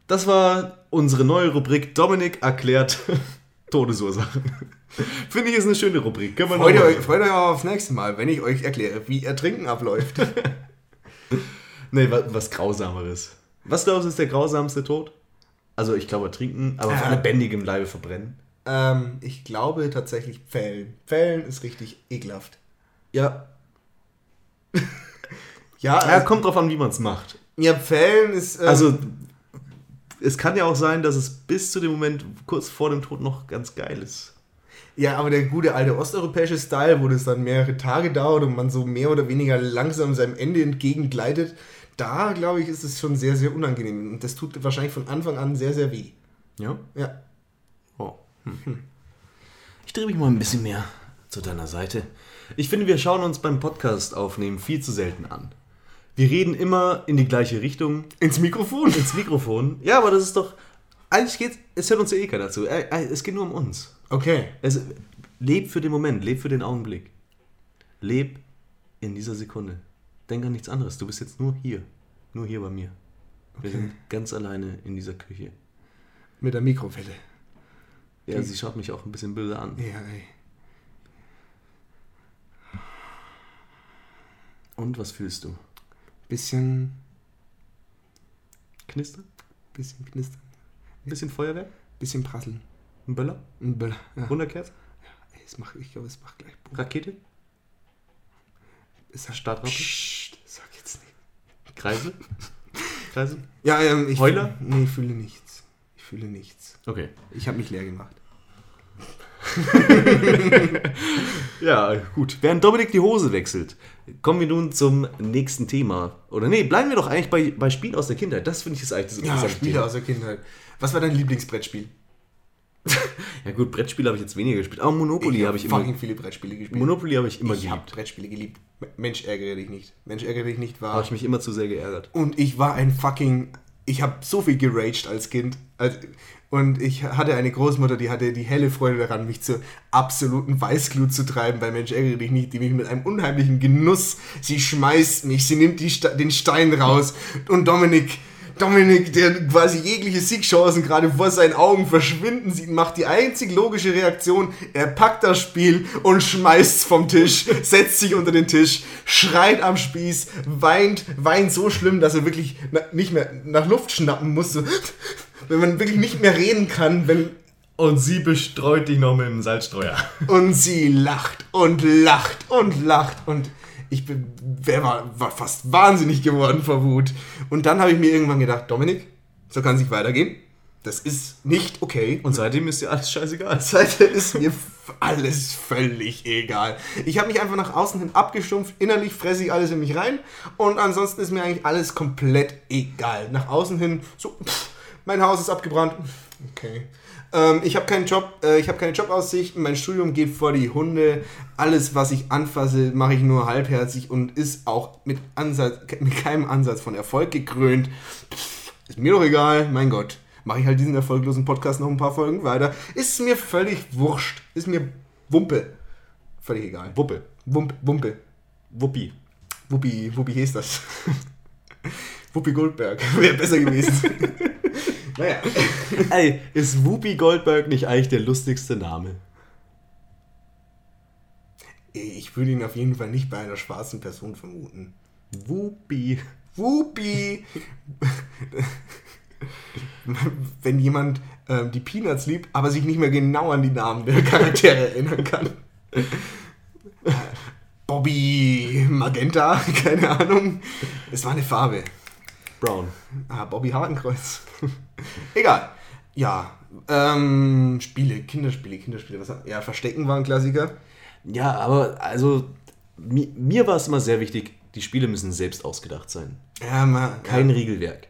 das war unsere neue Rubrik Dominik erklärt Todesursachen. Finde ich ist eine schöne Rubrik. Können wir Freut noch euch, freut euch aufs nächste Mal, wenn ich euch erkläre, wie Ertrinken abläuft. Nee, was, was Grausameres. Was glaubst du ist der grausamste Tod? Also ich glaube trinken, aber auf Äh. lebendigem Leibe verbrennen. ähm, ich glaube tatsächlich Pfählen. Pfählen ist richtig ekelhaft. Ja, Ja, ja kommt drauf an, wie man es macht. ja Pfählen ist. Ähm, Also es kann ja auch sein, dass es bis zu dem Moment kurz vor dem Tod noch ganz geil ist. Ja, aber der gute alte osteuropäische Style, wo das dann mehrere Tage dauert und man so mehr oder weniger langsam seinem Ende entgegengleitet, da glaube ich, ist es schon sehr, sehr unangenehm. Und das tut wahrscheinlich von Anfang an sehr, sehr weh. Ja? Ja. Oh. Hm. Ich drehe mich mal ein bisschen mehr zu deiner Seite. Ich finde, wir schauen uns beim Podcast aufnehmen viel zu selten an. Wir reden immer in die gleiche Richtung, Ins Mikrofon. ins Mikrofon. Ja, aber das ist doch. Eigentlich geht es hört uns ja eh keiner zu. Äh, äh, Es geht nur um uns. Okay. Es, leb für den Moment, leb für den Augenblick. Leb in dieser Sekunde. Denk an nichts anderes. Du bist jetzt nur hier. Nur hier bei mir. Wir sind ganz alleine in dieser Küche. Mit der Mikrowelle. Ja, sie schaut mich auch ein bisschen böse an. Ja, ey. Und was fühlst du? Bisschen, Knistern? bisschen knistern. Ein bisschen Feuerwerk? Bisschen prasseln. Ein Böller? Ein Böller. Ja. Wunderkerze? Ey, es macht, ich glaube, es macht gleich Boom. Rakete? Ist das Startrate? Psst, sag jetzt nicht. Kreise? Kreise? Ja, ähm, ich. Heuler? Nee, ich fühle nichts. Ich fühle nichts. Okay. Ich habe mich leer gemacht. Ja, gut. Während Dominik die Hose wechselt, kommen wir nun zum nächsten Thema. Oder nee, bleiben wir doch eigentlich bei, bei Spielen aus der Kindheit. Das finde ich ist eigentlich das Ja, interessante Spiele Thema. aus der Kindheit. Was war dein Lieblingsbrettspiel? Ja gut, Brettspiele habe ich jetzt weniger gespielt. Aber Monopoly habe ich immer... fucking viele Brettspiele gespielt. Monopoly habe ich immer ich habe geliebt. Brettspiele geliebt. Mensch, ärgere dich nicht. Mensch, ärgere dich nicht Habe war. ich mich immer zu sehr geärgert. Und ich war ein fucking. Ich habe so viel geraged als Kind. Als- Und ich hatte eine Großmutter, die hatte die helle Freude daran, mich zur absoluten Weißglut zu treiben, bei Mensch ärgere dich nicht, die mich mit einem unheimlichen Genuss, sie schmeißt mich, sie nimmt Ste- den Stein raus. Und Dominik, Dominik, der quasi jegliche Siegchancen gerade vor seinen Augen verschwinden sieht, macht die einzig logische Reaktion, er packt das Spiel und schmeißt vom Tisch, setzt sich unter den Tisch, schreit am Spieß, weint, weint so schlimm, dass er wirklich nicht mehr nach Luft schnappen muss, so, wenn man wirklich nicht mehr reden kann, wenn Und sie bestreut dich noch mit dem Salzstreuer. und sie lacht und lacht und lacht und ich bin, wer war, war fast wahnsinnig geworden vor Wut. Und dann habe ich mir irgendwann gedacht, Dominik, so kann es nicht weitergehen. Das ist nicht okay. Und seitdem ist dir alles scheißegal. Seite ist mir alles völlig egal. Ich habe mich einfach nach außen hin abgestumpft, innerlich fresse ich alles in mich rein und ansonsten ist mir eigentlich alles komplett egal. Nach außen hin, so, pff, mein Haus ist abgebrannt. Okay. Ähm, ich habe keinen Job, äh, ich habe keine Jobaussichten, mein Studium geht vor die Hunde. Alles, was ich anfasse, mache ich nur halbherzig und ist auch mit, Ansatz, mit keinem Ansatz von Erfolg gekrönt. Pff, ist mir doch egal, mein Gott. Mache ich halt diesen erfolglosen Podcast noch ein paar Folgen weiter. Ist mir völlig wurscht. Ist mir Wumpe. Völlig egal. Wuppe. Wump, Wumpe. Wuppi. Wuppi, Wuppi hieß das. Wuppi Goldberg. Wäre besser gewesen. naja. Ey, ist Whoopi Goldberg nicht eigentlich der lustigste Name? Ich würde ihn auf jeden Fall nicht bei einer schwarzen Person vermuten. Whoopi. Wuppi. Wenn jemand ähm, die Peanuts liebt, aber sich nicht mehr genau an die Namen der Charaktere erinnern kann. Äh, Bobby Magenta, keine Ahnung. Es war eine Farbe. Brown. Ah, Bobby Hakenkreuz. Egal. Ja, ähm, Spiele, Kinderspiele, Kinderspiele. Was, ja, Verstecken war ein Klassiker. Ja, aber also mi, mir war es immer sehr wichtig, die Spiele müssen selbst ausgedacht sein. Ja, mal, Kein ja. Regelwerk.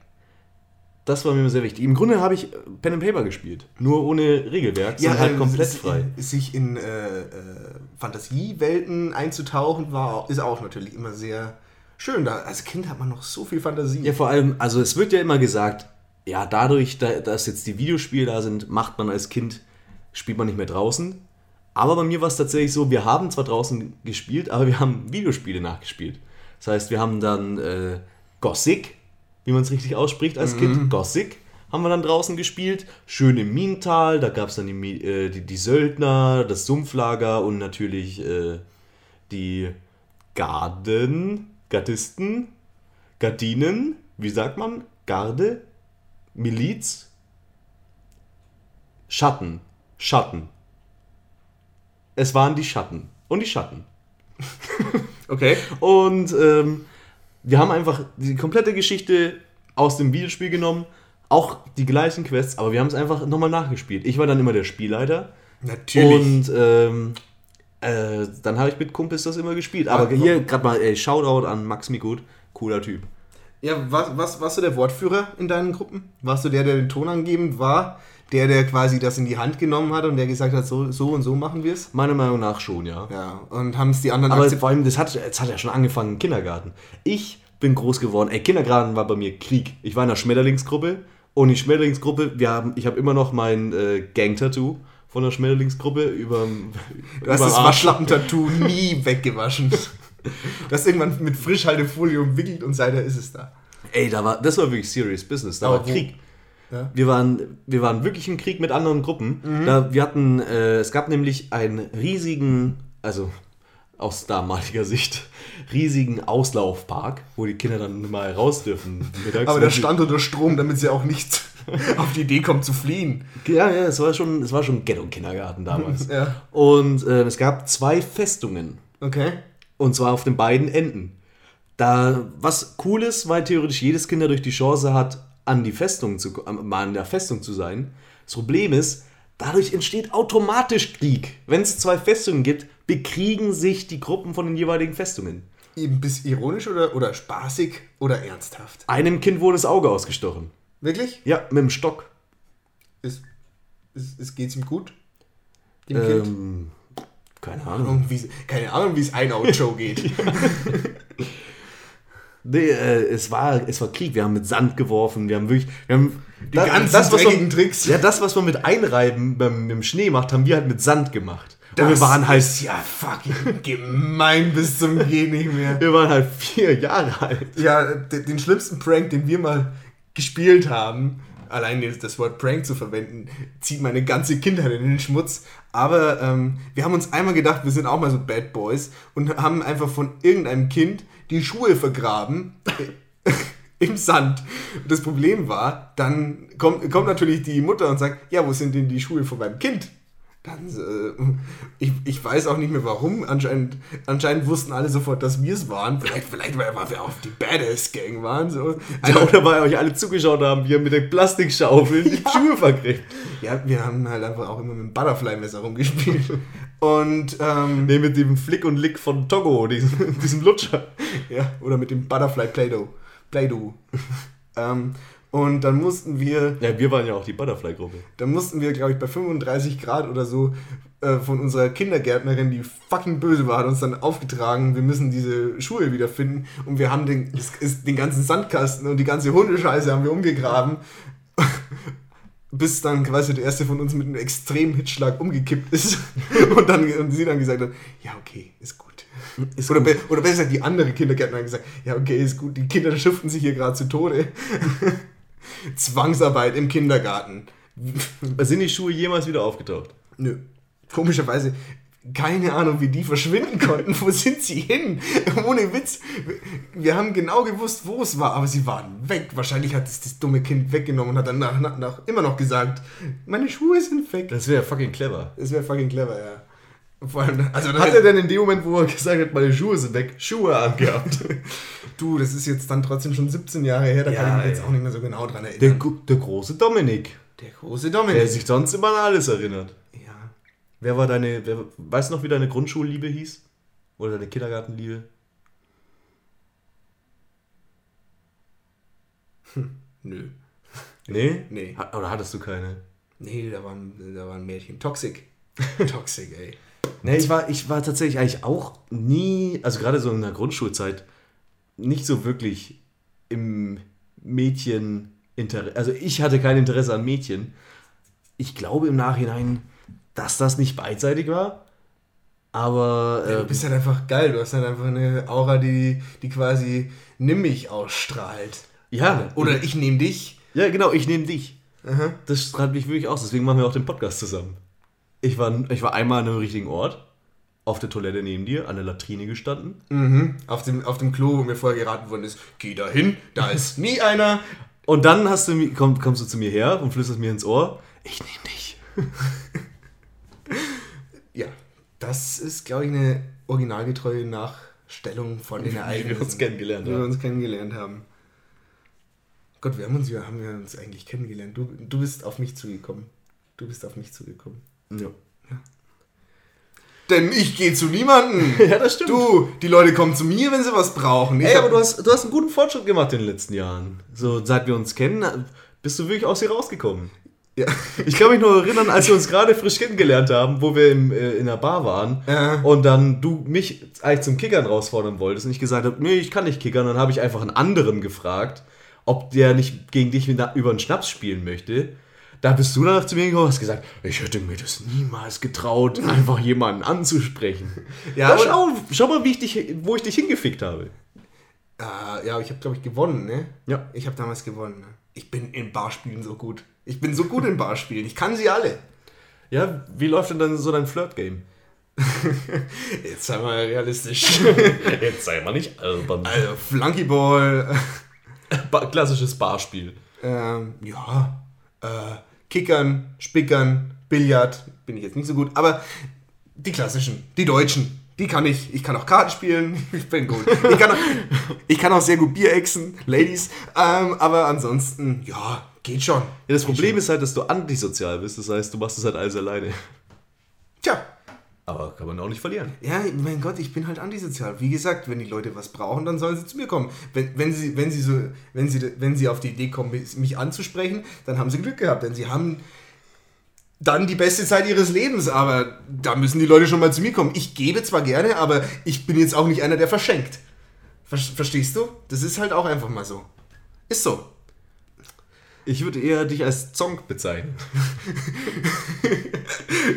Das war mir sehr wichtig. Im Grunde habe ich Pen and Paper gespielt. Nur ohne Regelwerk, sondern halt äh, komplett frei. Sich in äh, äh, Fantasiewelten einzutauchen, war, ist auch natürlich immer sehr schön. Da, als Kind hat man noch so viel Fantasie. Ja, vor allem, also es wird ja immer gesagt, ja, dadurch, da, dass jetzt die Videospiele da sind, macht man als Kind, spielt man nicht mehr draußen. Aber bei mir war es tatsächlich so, wir haben zwar draußen gespielt, aber wir haben Videospiele nachgespielt. Das heißt, wir haben dann äh, Gothic, wie man es richtig ausspricht als Kind, Gothic, haben wir dann draußen gespielt. Schön im Minental, da gab es dann die, äh, die, die Söldner, das Sumpflager und natürlich äh, die Garden, Gardisten, Gardinen, wie sagt man? Garde, Miliz, Schatten, Schatten. Es waren die Schatten und die Schatten. Okay. Und ähm, wir haben einfach die komplette Geschichte aus dem Videospiel genommen, auch die gleichen Quests, aber wir haben es einfach nochmal nachgespielt. Ich war dann immer der Spielleiter Natürlich. und ähm, äh, dann habe ich mit Kumpels das immer gespielt. Aber Ja, hier gerade mal ey, Shoutout an Max Mikut, cooler Typ. ja, was, was, warst du der Wortführer in deinen Gruppen? Warst du der, der den Ton angebend war? Der, der quasi das in die Hand genommen hat und der gesagt hat, so, so und so machen wir es? Meiner Meinung nach schon, ja. Ja, und haben es die anderen Aber vor allem, das hat, das hat ja schon angefangen im Kindergarten. Ich bin groß geworden. Ey, Kindergarten war bei mir Krieg. Ich war in der Schmetterlingsgruppe und die Schmetterlingsgruppe, wir haben, ich habe immer noch mein äh, Gang-Tattoo von der Schmetterlingsgruppe über Du hast das Waschlappentattoo nie weggewaschen. Du hast irgendwann mit Frischhaltefolie umwickelt und seither ist es da. Ey, da war, das war wirklich serious business. Da Aber war Krieg. Ja. Wir, waren, wir waren wirklich im Krieg mit anderen Gruppen. Mhm. Da, wir hatten, äh, es gab nämlich einen riesigen, also aus damaliger Sicht, riesigen Auslaufpark, wo die Kinder dann mal raus dürfen. Mittags, Aber der stand unter Strom, damit sie auch nicht auf die Idee kommt zu fliehen. Ja, ja, es war schon, es war schon Ghetto-Kindergarten damals. Ja. Und äh, es gab zwei Festungen. Okay. Und zwar auf den beiden Enden. Da, was cool ist, weil theoretisch jedes Kind dadurch die Chance hat, an die Festung zu, mal an der Festung zu sein. Das Problem ist, dadurch entsteht automatisch Krieg. Wenn es zwei Festungen gibt, bekriegen sich die Gruppen von den jeweiligen Festungen. Ein bisschen ironisch oder, oder spaßig oder ernsthaft? Einem Kind wurde das Auge ausgestochen. Wirklich? Ja, mit dem Stock. Ist, ist, ist, geht's ihm gut? Dem Kind? Ähm, keine Ahnung. Wie, keine Ahnung, wie es ein Out-Show geht. Nee, äh, es, war, es war Krieg. Wir haben mit Sand geworfen. Wir haben wirklich. Wir haben die ganzen was dreckigen man, Tricks. Ja, das, was man mit Einreiben beim, mit dem Schnee macht, haben wir halt mit Sand gemacht. Und wir Das waren halt. ist ja fucking gemein bis zum Geh nicht mehr. Wir waren halt vier Jahre alt. Ja, de- den schlimmsten Prank, den wir mal gespielt haben, allein das Wort Prank zu verwenden, zieht meine ganze Kindheit in den Schmutz. Aber ähm, wir haben uns einmal gedacht, wir sind auch mal so Bad Boys und haben einfach von irgendeinem Kind die Schuhe vergraben im Sand. Das Problem war, dann kommt, kommt natürlich die Mutter und sagt, ja, wo sind denn die Schuhe von meinem Kind? Dann, äh, ich, ich weiß auch nicht mehr warum. Anscheinend, anscheinend wussten alle sofort, dass wir es waren. Vielleicht, vielleicht weil wir auch die Badass-Gang waren. So. Ja, oder weil euch alle zugeschaut haben, wie ihr mit der Plastikschaufel die Schuhe vergräbt. Ja, wir haben halt einfach auch immer mit dem Butterfly-Messer rumgespielt. Und, ähm, Nee, mit dem Flick und Lick von Togo, diesem, diesem Lutscher. ja, oder mit dem Butterfly Play-Doh. Play-Doh. ähm, und dann mussten wir Ja, wir waren ja auch die Butterfly-Gruppe. Da mussten wir, glaube ich, bei 35 Grad oder so äh, von unserer Kindergärtnerin, die fucking böse war, hat uns dann aufgetragen, wir müssen diese Schuhe wiederfinden. Und wir haben den, den ganzen Sandkasten und die ganze Hundescheiße haben wir umgegraben. Bis dann quasi der erste von uns mit einem extremen Hitschlag umgekippt ist. Und dann und sie dann gesagt hat, ja, okay, ist gut. Ist oder, gut. be oder besser gesagt, die andere Kindergärtnerin hat gesagt, ja, okay, ist gut, die Kinder schuften sich hier gerade zu Tode. Zwangsarbeit im Kindergarten. Sind die Schuhe jemals wieder aufgetaucht? Nö. Komischerweise, keine Ahnung, wie die verschwinden konnten. Wo sind sie hin? Ohne Witz. Wir haben genau gewusst, wo es war, aber sie waren weg. Wahrscheinlich hat es das dumme Kind weggenommen und hat dann nach, nach, nach immer noch gesagt, meine Schuhe sind weg. Das wäre fucking clever. Das wäre fucking clever, ja. Vor allem, also Hat er denn in dem Moment, wo er gesagt hat, meine Schuhe sind weg, Schuhe angehabt? du, das ist jetzt dann trotzdem schon 17 Jahre her, da Ja, kann ich mich jetzt ja. auch nicht mehr so genau dran Der, erinnern. gu- der große Dominik, Der große der Dominik. sich sonst immer an alles erinnert. Ja. Wer war deine, wer, weißt du noch, wie deine Grundschulliebe hieß? Oder deine Kindergartenliebe? Nö. Nee? Nee. Oder hattest du keine? Nee, da waren, da waren Mädchen. Toxic. Toxic, ey. Nee, ich war, ich war tatsächlich eigentlich auch nie, also gerade so in der Grundschulzeit, nicht so wirklich im Mädchen Interesse. Also ich hatte kein Interesse an Mädchen. Ich glaube im Nachhinein, dass das nicht beidseitig war. Aber Ja, äh, du bist halt einfach geil. Du hast halt einfach eine Aura, die, die quasi nimm mich ausstrahlt. ja, Oder ich nehme dich. Ja, genau, ich nehme dich. Aha. Das strahlt mich wirklich aus, deswegen machen wir auch den Podcast zusammen. Ich war, ich war einmal an einem richtigen Ort, auf der Toilette neben dir, an der Latrine gestanden. Mhm. Auf, dem, auf dem Klo, wo mir vorher geraten worden ist, geh da hin, da ist nie einer. Und dann hast du, komm, kommst du zu mir her und flüsterst mir ins Ohr, ich nehme dich. Ja, das ist, glaube ich, eine originalgetreue Nachstellung von den Ereignissen. uns kennengelernt Wie wir haben. uns kennengelernt haben. Gott, wir haben uns, wir haben wir uns eigentlich kennengelernt. Du, du bist auf mich zugekommen. Du bist auf mich zugekommen. Ja. Denn ich gehe zu niemanden. Ja, das stimmt. Du, die Leute kommen zu mir, wenn sie was brauchen. Ich Ey, aber du hast, du hast einen guten Fortschritt gemacht in den letzten Jahren. So, seit wir uns kennen, bist du wirklich aus dir rausgekommen. Ja. Ich kann mich nur erinnern, als wir uns gerade frisch kennengelernt haben, wo wir im, äh, in der Bar waren Ja. und dann du mich eigentlich zum Kickern herausfordern wolltest und ich gesagt habe, nee, ich kann nicht kickern. Dann habe ich einfach einen anderen gefragt, ob der nicht gegen dich über einen Schnaps spielen möchte. Da bist du danach zu mir gekommen und hast gesagt, ich hätte mir das niemals getraut, einfach jemanden anzusprechen. Ja, aber- schau, schau mal, wie ich dich, wo ich dich hingefickt habe. Ah, ja, ich habe, glaube ich, gewonnen, ne? Ja. Ich habe damals gewonnen. Ne? Ich bin in Barspielen so gut. Ich bin so gut in Barspielen. Ich kann sie alle. Ja, wie läuft denn dann so dein Flirt-Game? Jetzt sei mal realistisch. Jetzt sei mal nicht albern. Also, Flunkyball. Ba klassisches Barspiel. Ähm, ja. Äh, Kickern, Spickern, Billard. Bin ich jetzt nicht so gut. Aber die klassischen, die deutschen. Die kann ich. Ich kann auch Karten spielen. Ich bin gut. Ich kann auch, ich kann auch sehr gut Bier exen, Ladies. Ähm, aber ansonsten, ja, geht schon. Ja, das Problem ist halt, dass du antisozial bist. Das heißt, du machst es halt alles alleine. Tja, Aber kann man auch nicht verlieren. Ja, mein Gott, ich bin halt antisozial. Wie gesagt, wenn die Leute was brauchen, dann sollen sie zu mir kommen. Wenn, wenn, sie, wenn, sie, so, wenn, sie, wenn sie auf die Idee kommen, mich anzusprechen, dann haben sie Glück gehabt. Denn sie haben dann die beste Zeit ihres Lebens. Aber da müssen die Leute schon mal zu mir kommen. Ich gebe zwar gerne, aber ich bin jetzt auch nicht einer, der verschenkt. Ver verstehst du? Das ist halt auch einfach mal so. Ist so. Ich würde eher dich als Zonk bezeichnen.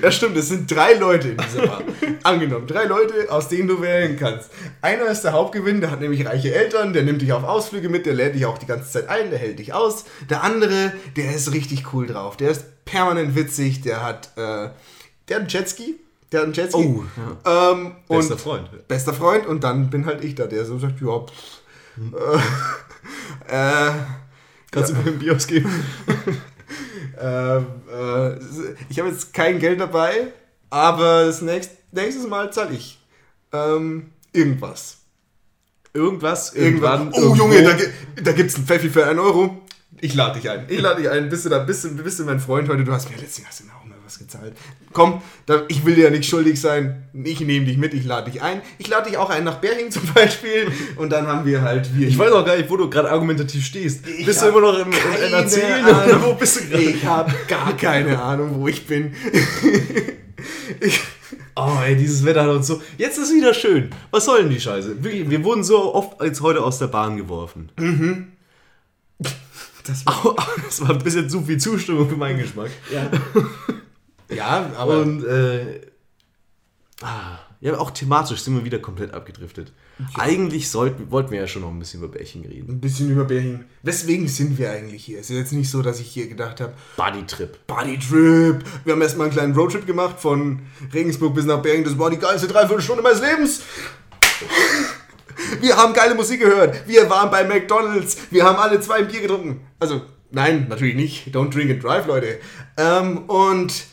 Ja, stimmt, es sind drei Leute in dieser Bar. Angenommen, drei Leute, aus denen du wählen kannst. Einer ist der Hauptgewinn, der hat nämlich reiche Eltern, der nimmt dich auf Ausflüge mit, der lädt dich auch die ganze Zeit ein, der hält dich aus. Der andere, der ist richtig cool drauf, der ist permanent witzig, der hat, äh, der hat einen Jetski, der hat einen Jetski. Oh, ähm, Bester und Freund. bester Freund und dann bin halt ich da, der so sagt, ja, pff, äh, äh, Kannst du mir ein Bier ausgeben? ähm, äh, ich habe jetzt kein Geld dabei, aber das nächst, nächstes Mal zahle ich ähm, irgendwas. Irgendwas, Irgendwann. Oh irgendwo. Junge, da, da gibt's ein Pfeffi für einen Euro. Ich lade dich ein. Ich lade dich ein. Bist du da? Bist du, bist du mein Freund heute? Du hast mir letztens hast du mir auch mal was gezahlt. Komm, da, ich will dir ja nicht schuldig sein. Ich nehme dich mit. Ich lade dich ein. Ich lade dich auch ein nach Berching zum Beispiel. Und dann haben wir halt wir. Ich weiß auch gar nicht, wo du gerade argumentativ stehst. Ich bist du immer noch im, im Erzählen? Ahnung. Wo bist du gerade? Ich habe gar keine Ahnung, wo ich bin. ich, Oh, ey, dieses Wetter hat uns so. Jetzt ist wieder schön. Was soll denn die Scheiße? Wirklich, wir wurden so oft als heute aus der Bahn geworfen. das war, Das war ein bisschen zu viel Zustimmung für meinen Geschmack. ja. Ja, aber Und äh, ah, ja, auch thematisch sind wir wieder komplett abgedriftet. Eigentlich sollten, wollten wir ja schon noch ein bisschen über Bärchen reden. ein bisschen über Berlin. Weswegen sind wir eigentlich hier? Es ist jetzt nicht so, dass ich hier gedacht habe, Bodytrip. Bodytrip. Wir haben erstmal einen kleinen Roadtrip gemacht von Regensburg bis nach Bergen. Das war die geilste Dreiviertelstunde meines Lebens. Wir haben geile Musik gehört. Wir waren bei McDonalds. Wir haben alle zwei ein Bier getrunken. Also, nein, natürlich nicht. Don't drink and drive, Leute. Ähm, und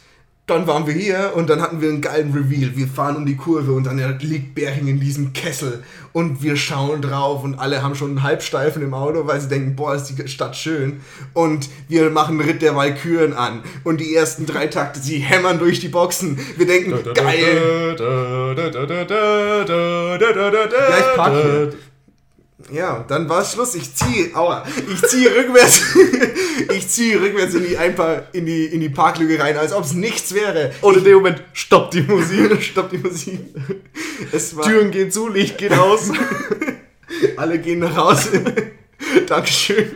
dann waren wir hier und dann hatten wir einen geilen Reveal. Wir fahren um die Kurve und dann liegt Berching in diesem Kessel und wir schauen drauf und alle haben schon einen Halbsteifen im Auto, weil sie denken, boah, ist die Stadt schön. Und wir machen Ritt der Walküren an und die ersten drei Takte, sie hämmern durch die Boxen. Wir denken, geil. Ja, ich park hier. Ja, dann war es Schluss. Ich ziehe, aua, ich ziehe rückwärts, ich ziehe rückwärts in die, Einpa in die, in die Parklücke rein, als ob es nichts wäre. Und in dem Moment stoppt die Musik. Stopp die Musik. Es war, Türen gehen zu, Licht geht aus. alle gehen nach Hause. Dankeschön.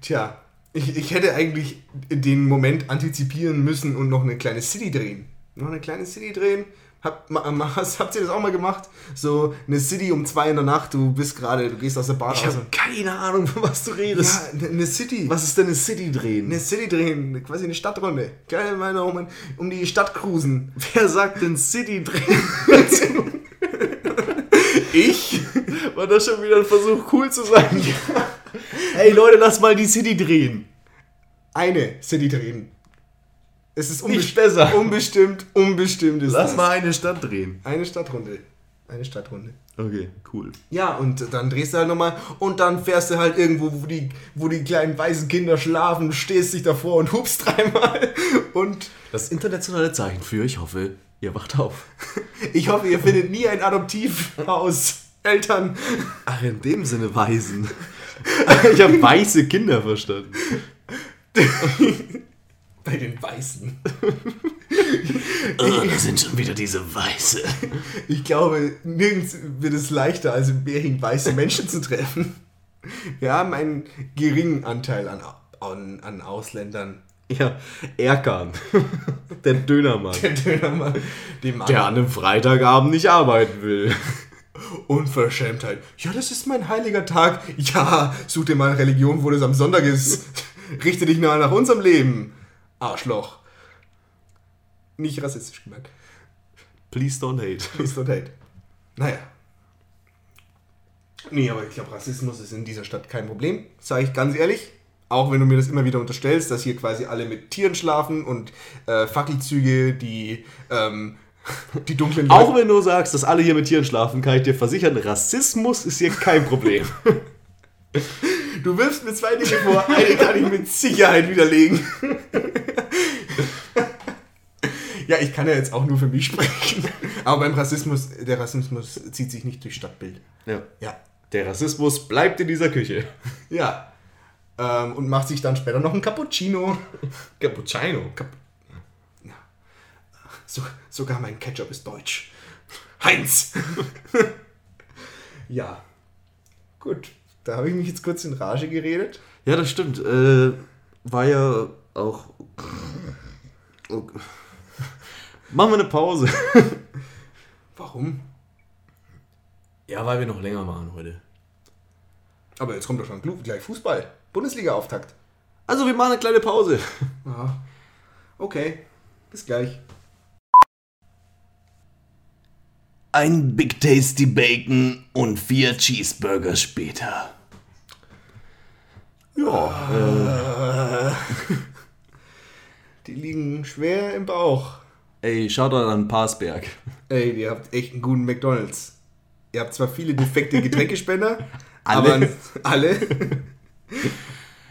Tja, ich, ich hätte eigentlich den Moment antizipieren müssen und noch eine kleine City drehen. Noch eine kleine City drehen. Hab, habt ihr das auch mal gemacht? So eine City um zwei in der Nacht, du bist gerade, du gehst aus der Bar Ich raus. habe keine Ahnung, von was du redest. Ja, eine- eine City. Was ist denn eine City drehen? Eine City drehen, quasi eine Stadtrunde. Geil, meine um, um die Stadt cruisen. Wer sagt denn City drehen? Ich? War das schon wieder ein Versuch, cool zu sein? Hey Leute, lass mal die City drehen. Eine City drehen. Es ist Nicht unbest- besser. unbestimmt, unbestimmt ist Lass das. mal eine Stadt drehen. Eine Stadtrunde. Eine Stadtrunde. Okay, cool. Ja, und dann drehst du halt nochmal und dann fährst du halt irgendwo, wo die, wo die kleinen weißen Kinder schlafen, stehst dich davor und hupst dreimal. Und Das internationale Zeichen für, ich hoffe, ihr wacht auf. ich hoffe, ihr findet nie ein Adoptivhaus. Eltern. Ach, in dem Sinne Weisen. Ich habe weiße Kinder verstanden. Bei den Weißen. Oh, da sind schon wieder diese Weiße. Ich glaube, nirgends wird es leichter, als in Bering weiße Menschen zu treffen. Wir haben einen geringen Anteil an, an, an Ausländern. Ja, Erkan. Der Dönermann. Der Dönermann. Der an einem Freitagabend nicht arbeiten will. Unverschämtheit. Ja, das ist mein heiliger Tag. Ja, such dir mal eine Religion, wo das am Sonntag ist. Richte dich mal nach unserem Leben. Arschloch. Nicht rassistisch gemeint. Please don't hate. Please don't hate. Naja. Nee, aber ich glaube, Rassismus ist in dieser Stadt kein Problem. Sage ich ganz ehrlich. Auch wenn du mir das immer wieder unterstellst, dass hier quasi alle mit Tieren schlafen und äh, Fackelzüge, die ähm, die dunklen Leute- Auch wenn du sagst, dass alle hier mit Tieren schlafen, kann ich dir versichern, Rassismus ist hier kein Problem. Du wirfst mir zwei Dinge vor, eine kann ich mit Sicherheit widerlegen. ja, ich kann ja jetzt auch nur für mich sprechen. Aber beim Rassismus, der Rassismus zieht sich nicht durch Stadtbild. Ja. Ja. Der Rassismus bleibt in dieser Küche. Ja. Ähm, und macht sich dann später noch ein Cappuccino. Cappuccino. Cap ja. so, sogar mein Ketchup ist deutsch. Heinz! ja. Gut. Da habe ich mich jetzt kurz in Rage geredet. Ja, das stimmt. Äh, war ja auch. Oh. Machen wir eine Pause. Warum? Ja, weil wir noch länger machen heute. Aber jetzt kommt doch schon gleich Fußball. Bundesliga-Auftakt. Also, wir machen eine kleine Pause. Aha. Okay. Bis gleich. Ein Big Tasty Bacon und vier Cheeseburger später. Die liegen schwer im Bauch. Ey, Shoutout an Parsberg. Ey, ihr habt echt einen guten McDonalds. Ihr habt zwar viele defekte Getränkespender, Alle? aber alle.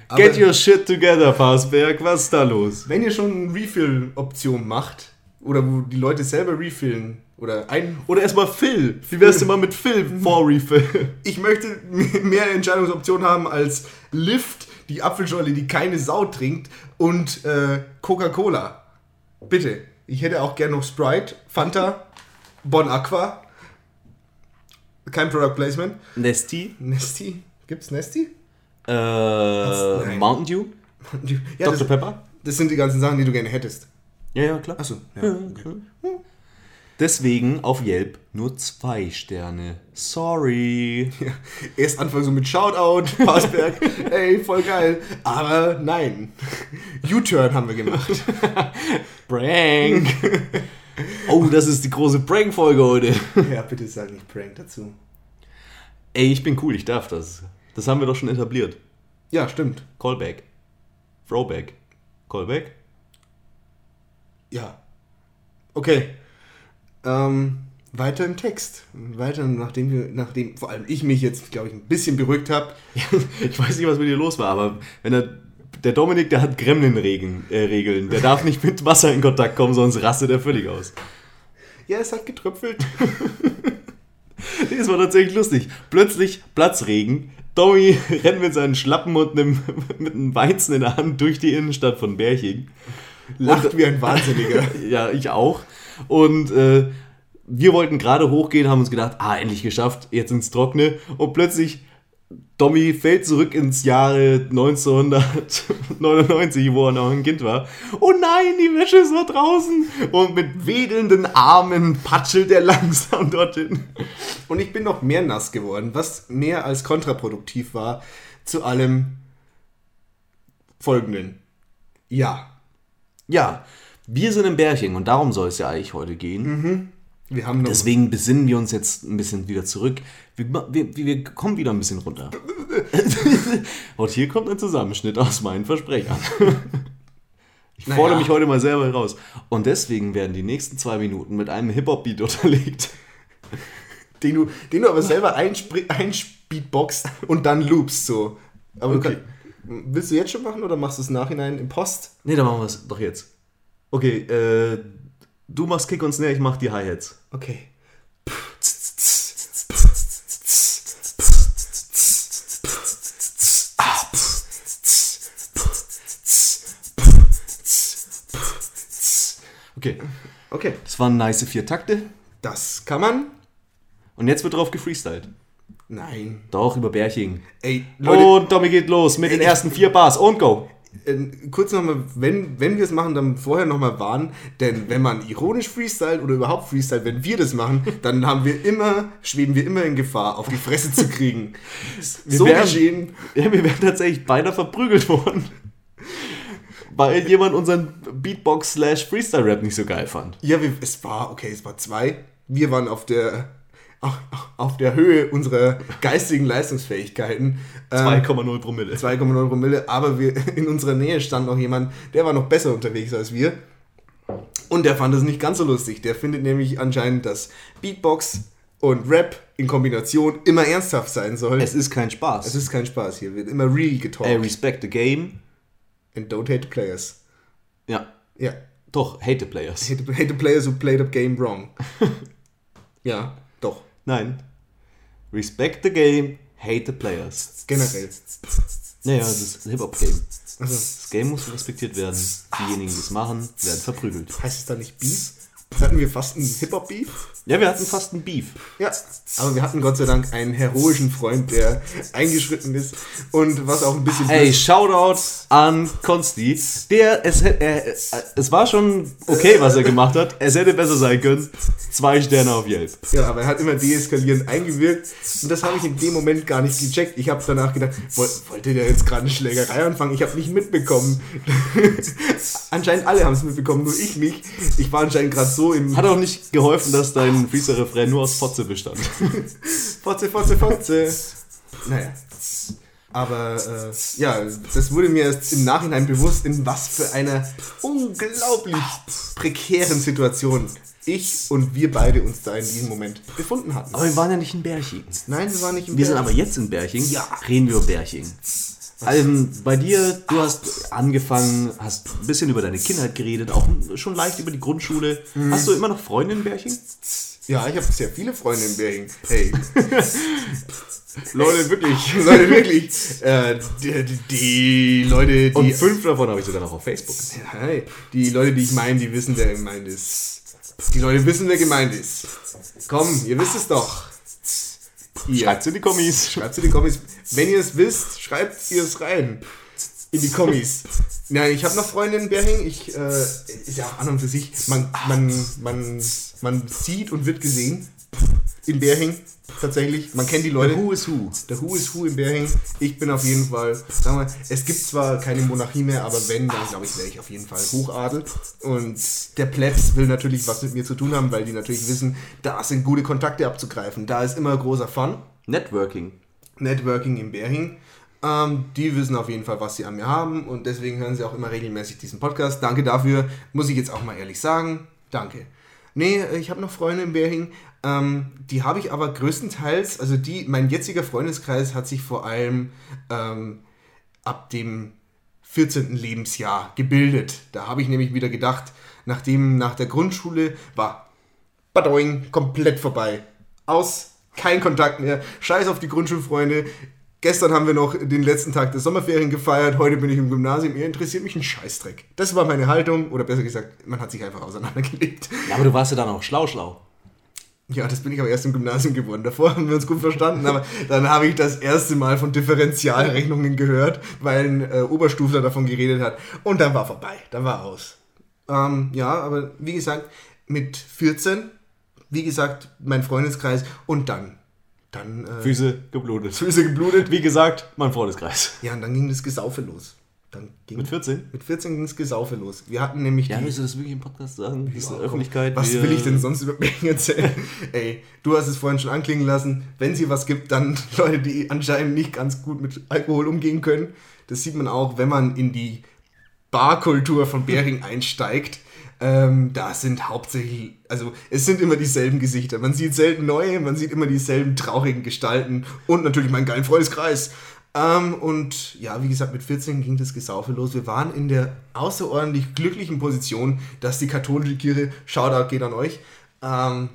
Aber Get your shit together, Parsberg. Was ist da los? wenn ihr schon eine Refill-Option macht, oder wo die Leute selber refillen, oder ein. Oder erstmal Phil. Wie wär's denn mal mit Phil vor Refill? Ich möchte mehr Entscheidungsoptionen haben als Lift, die Apfelschorle, die keine Sau trinkt, und äh, Coca-Cola. Bitte. Ich hätte auch gern noch Sprite, Fanta, Bon Aqua. Kein Product Placement. Nesty. Nesti? Gibt's Nesti? Äh, Nein. Mountain Dew. Ja, Dr. das, Pepper. das sind die ganzen Sachen, die du gerne hättest. Ja, ja, klar. Achso, ja. Okay. Deswegen auf Yelp nur zwei Sterne. Sorry. Ja. Erst anfangen so mit Shoutout, Passberg, ey, voll geil. Aber nein. U-Turn haben wir gemacht. Prank. oh, das ist die große Prank-Folge heute. Ja, bitte sag nicht Prank dazu. Ey, ich bin cool, ich darf das. Das haben wir doch schon etabliert. Ja, stimmt. Callback. Throwback. Callback. Ja. Okay. Ähm, weiter im Text. Weiter, nachdem wir, nachdem vor allem ich mich jetzt, glaube ich, ein bisschen beruhigt habe. Ich weiß nicht, was mit dir los war, aber wenn er. Der Dominik, der hat Gremlin-Regeln. Äh, Regeln. Der darf nicht mit Wasser in Kontakt kommen, sonst rastet er völlig aus. Ja, es hat getröpfelt. Nee, es war tatsächlich lustig. Plötzlich Platzregen. Tommy rennt mit seinen Schlappen und einem, mit einem Weizen in der Hand durch die Innenstadt von Berching. Lacht wie ein Wahnsinniger. Ja, ich auch. Und äh, wir wollten gerade hochgehen, haben uns gedacht, ah, endlich geschafft, jetzt ins Trockene. Und plötzlich, Tommy fällt zurück ins Jahre 1999, wo er noch ein Kind war. Oh nein, die Wäsche ist noch draußen. Und mit wedelnden Armen patschelt er langsam dorthin. Und ich bin noch mehr nass geworden, was mehr als kontraproduktiv war zu allem Folgenden. Ja, Ja, wir sind im Bärchen und darum soll es ja eigentlich heute gehen. wir haben. Deswegen besinnen wir uns jetzt ein bisschen wieder zurück. Wir, wir, wir kommen wieder ein bisschen runter. und hier kommt ein Zusammenschnitt aus meinen Versprechern. Ich Naja. fordere mich heute mal selber raus. Und deswegen werden die nächsten zwei Minuten mit einem Hip-Hop-Beat unterlegt. den, du, den du aber selber einspeedboxst und dann loopst so. Aber Okay. du kann, willst du jetzt schon machen oder machst du es nachhinein im Post? Nee, dann machen wir es doch jetzt. Okay, äh, du machst Kick und Snare, ich mach die Hi-Hats. Okay. Okay, Okay. das waren nice vier Takte. Das kann man? Und jetzt wird drauf gefreestylt. Nein. Doch, über Bärching. Ey, Leute, Und Tommy geht los mit den ersten vier Bars und go. äh, kurz nochmal, wenn, wenn wir es machen, dann vorher nochmal warnen, denn wenn man ironisch freestylt oder überhaupt freestylt, wenn wir das machen, dann haben wir immer, schweben wir immer in Gefahr, auf die Fresse zu kriegen. so wären- geschehen. Ja, wir wären tatsächlich beinahe verprügelt worden. Weil jemand unseren Beatbox-Slash-Freestyle-Rap nicht so geil fand. Ja, wir, es war, okay, es war zwei. Wir waren auf der, auf, der Höhe unserer geistigen Leistungsfähigkeiten. Ähm, 2,0 Promille. 2,9 Promille, aber wir, in unserer Nähe stand noch jemand, der war noch besser unterwegs als wir. Und der fand es nicht ganz so lustig. Der findet nämlich anscheinend, dass Beatbox und Rap in Kombination immer ernsthaft sein soll. Es ist kein Spaß. es ist kein Spaß hier, wird immer real getalkt. Respect the game. And don't hate the players. Ja, Ja, doch, hate the players. hate the, hate the players who played the game wrong. ja, Nein. Respect the game, hate the players. generell. Naja, das ist Hip-Hop-Game. Also, Das Game muss respektiert werden. Diejenigen, die es machen, werden verprügelt. heißt es da nicht Beef? Hatten wir fast einen Hip-Hop-Beef? Ja, wir hatten fast einen Beef. Ja, aber wir hatten Gott sei Dank einen heroischen Freund, der eingeschritten ist und was auch ein bisschen... Ey, Shoutout an Konsti. Der, es, er, äh, es war schon okay, was er gemacht hat. Es hätte besser sein können. Zwei Sterne auf Yelp. Ja, aber er hat immer deeskalierend eingewirkt und das habe ich in dem Moment gar nicht gecheckt. Ich habe danach gedacht, woll, wollte der jetzt gerade eine Schlägerei anfangen? Ich habe nicht mitbekommen. anscheinend alle haben es mitbekommen, nur ich nicht. Ich war anscheinend gerade so im... Hat auch nicht geholfen, dass dein Freestyle-Refrain nur aus Fotze bestand. Fotze, Fotze, Fotze. Naja. Aber äh, ja, das wurde mir erst im Nachhinein bewusst, in was für einer unglaublich prekären Situation ich und wir beide uns da in diesem Moment befunden hatten. Aber wir waren ja nicht in Berching. Nein, wir waren nicht im Wir sind aber jetzt in Berching. Ja. Reden wir über Berching. Also bei dir, du hast angefangen, hast ein bisschen über deine Kindheit geredet, auch schon leicht über die Grundschule. Hast du immer noch Freunde in Berching? Ja, ich habe sehr viele Freunde in Bergen. Hey. Leute, wirklich, Leute, wirklich. Äh, die, die, Leute, die. Und fünf davon habe ich sogar noch auf Facebook gesehen. Hey, die Leute, die ich meine, die wissen, wer gemeint ist. Die Leute wissen, wer gemeint ist. Komm, ihr wisst es doch. Ihr. Schreibt's in die Kommis. Schreibt in die Kommis. Wenn ihr es wisst, schreibt ihr es rein. In die Kommis. Nein, ich habe noch Freunde in Berching. Ich, äh, ist ja auch an und für sich. Man, man, man, man sieht und wird gesehen. In Berching. Tatsächlich. Man kennt die Leute. Who is who? Der Who is Who in Berching. Ich bin auf jeden Fall, sagen wir, es gibt zwar keine Monarchie mehr, aber wenn, dann glaube ich, wäre ich auf jeden Fall Hochadel. Und der Plätz will natürlich was mit mir zu tun haben, weil die natürlich wissen, da sind gute Kontakte abzugreifen. Da ist immer großer Fun. Networking. Networking in Berching. Ähm, die wissen auf jeden Fall, was sie an mir haben und deswegen hören sie auch immer regelmäßig diesen Podcast. Danke dafür, muss ich jetzt auch mal ehrlich sagen. Danke. Nee, ich habe noch Freunde in Berching. Ähm, die habe ich aber größtenteils, also die, mein jetziger Freundeskreis hat sich vor allem ähm, ab dem 14. Lebensjahr gebildet. Da habe ich nämlich wieder gedacht, nachdem nach der Grundschule war Badoing komplett vorbei. Aus, Kein Kontakt mehr. Scheiß auf die Grundschulfreunde. Gestern haben wir noch den letzten Tag der Sommerferien gefeiert, heute bin ich im Gymnasium, ihr interessiert mich ein Scheißdreck. Das war meine Haltung, oder besser gesagt, man hat sich einfach auseinandergelegt. Ja, aber du warst ja dann auch schlau, schlau. Ja, das bin ich aber erst im Gymnasium geworden. Davor haben wir uns gut verstanden, aber dann habe ich das erste Mal von Differentialrechnungen gehört, weil ein äh, Oberstufler davon geredet hat. Und dann war vorbei, dann war aus. Ähm, ja, aber wie gesagt, mit 14, wie gesagt, mein Freundeskreis und dann. Dann. Äh, Füße geblutet. Füße geblutet. Wie gesagt, mein Freundeskreis. Ja, und dann ging das Gesaufe los. Dann ging, Mit 14? Mit 14 ging das Gesaufe los. Wir hatten nämlich Ja, die. willst du das wirklich im Podcast sagen? Ja, komm, Öffentlichkeit. Was will ich denn sonst über mich erzählen? Ey, du hast es vorhin schon anklingen lassen. Wenn sie was gibt, dann Leute, die anscheinend nicht ganz gut mit Alkohol umgehen können. Das sieht man auch, wenn man in die Barkultur von Bering einsteigt. Ähm, da sind hauptsächlich, also es sind immer dieselben Gesichter. Man sieht selten neue, man sieht immer dieselben traurigen Gestalten und natürlich meinen geilen Freundeskreis. Ähm, und ja, wie gesagt, mit 14 ging das Gesaufe los. Wir waren in der außerordentlich glücklichen Position, dass die katholische Kirche, Shoutout geht an euch, ähm,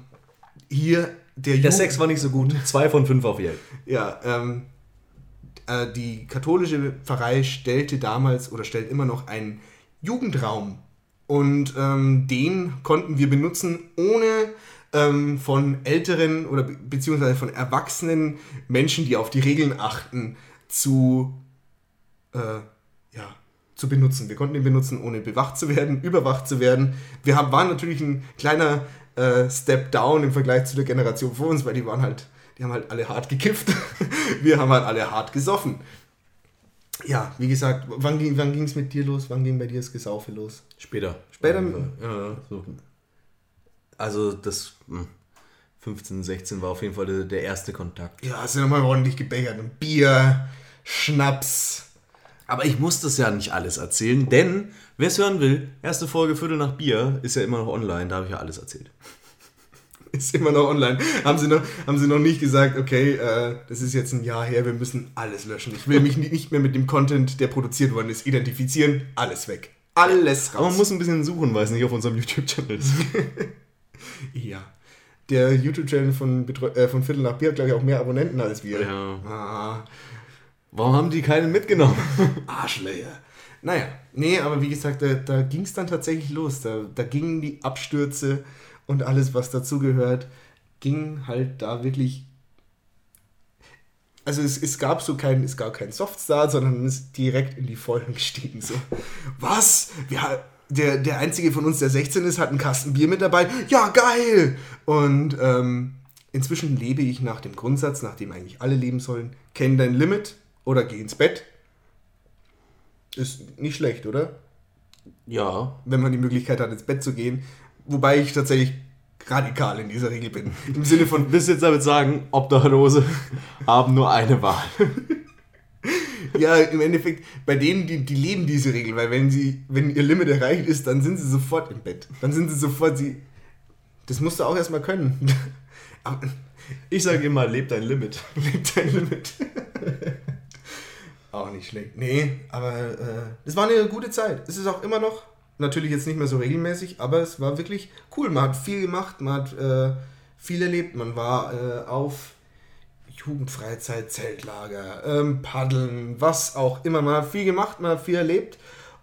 hier der, Der Ju- Sex war nicht so gut. Zwei von fünf auf Yale. ja, ähm, äh, die katholische Pfarrei stellte damals oder stellt immer noch einen Jugendraum. Und ähm, den konnten wir benutzen, ohne ähm, von älteren oder be beziehungsweise von erwachsenen Menschen, die auf die Regeln achten, zu, äh, ja, zu benutzen. Wir konnten ihn benutzen, ohne bewacht zu werden, überwacht zu werden. Wir haben, waren natürlich ein kleiner äh, Step down im Vergleich zu der Generation vor uns, weil die waren halt, die haben halt alle hart gekifft. Wir haben halt alle hart gesoffen. Ja, wie gesagt, wann ging wann es mit dir los? Wann ging bei dir das Gesaufe los? Später. Später? Ja, ja, so. Also das hm, 15, 16 war auf jeden Fall der, der erste Kontakt. Ja, hast du nochmal ordentlich gebechert. Und Bier, Schnaps. Aber ich muss das ja nicht alles erzählen, denn wer es hören will, erste Folge Viertel nach Bier ist ja immer noch online, da habe ich ja alles erzählt. Ist immer noch online. Haben sie noch, haben sie noch nicht gesagt, okay, äh, das ist jetzt ein Jahr her, wir müssen alles löschen. Ich will mich ni- nicht mehr mit dem Content, der produziert worden ist, identifizieren. Alles weg. Alles raus. Aber man muss ein bisschen suchen, weil es nicht auf unserem YouTube-Channel ist. Ja. Der YouTube-Channel von, Betreu äh, von Viertel nach Bier hat, glaube ich, auch mehr Abonnenten als wir. Ja. Ah, Warum haben die keinen mitgenommen? Arschlöcher. Naja, nee, aber wie gesagt, da, da ging es dann tatsächlich los. Da, da gingen die Abstürze und alles, was dazugehört, ging halt da wirklich. Also es, es gab so keinen, es gab keinen Softstart, sondern es ist direkt in die Vollen gestiegen. So, was? Wir, der, der einzige von uns, der 16 ist, hat einen Kasten Bier mit dabei. Ja, geil! Und ähm, inzwischen lebe ich nach dem Grundsatz, nach dem eigentlich alle leben sollen. Kenn dein Limit oder geh ins Bett. Ist nicht schlecht, oder? Ja. Wenn man die Möglichkeit hat, ins Bett zu gehen. Wobei ich tatsächlich radikal in dieser Regel bin. Im Sinne von, Willst du jetzt damit sagen, Obdachlose haben nur eine Wahl? ja, im Endeffekt, bei denen, die, die leben diese Regel, weil wenn sie, wenn ihr Limit erreicht ist, dann sind sie sofort im Bett. Dann sind sie sofort, sie. Das musst du auch erstmal können. Aber Ich sage immer, leb dein Limit. lebt dein Limit. auch nicht schlecht. Nee, aber äh, es war eine gute Zeit. Es ist auch immer noch, natürlich jetzt nicht mehr so regelmäßig, aber es war wirklich cool. Man hat viel gemacht, man hat äh, viel erlebt. Man war äh, auf Jugendfreizeit, Zeltlager, ähm, Paddeln, was auch immer. Man hat viel gemacht, man hat viel erlebt.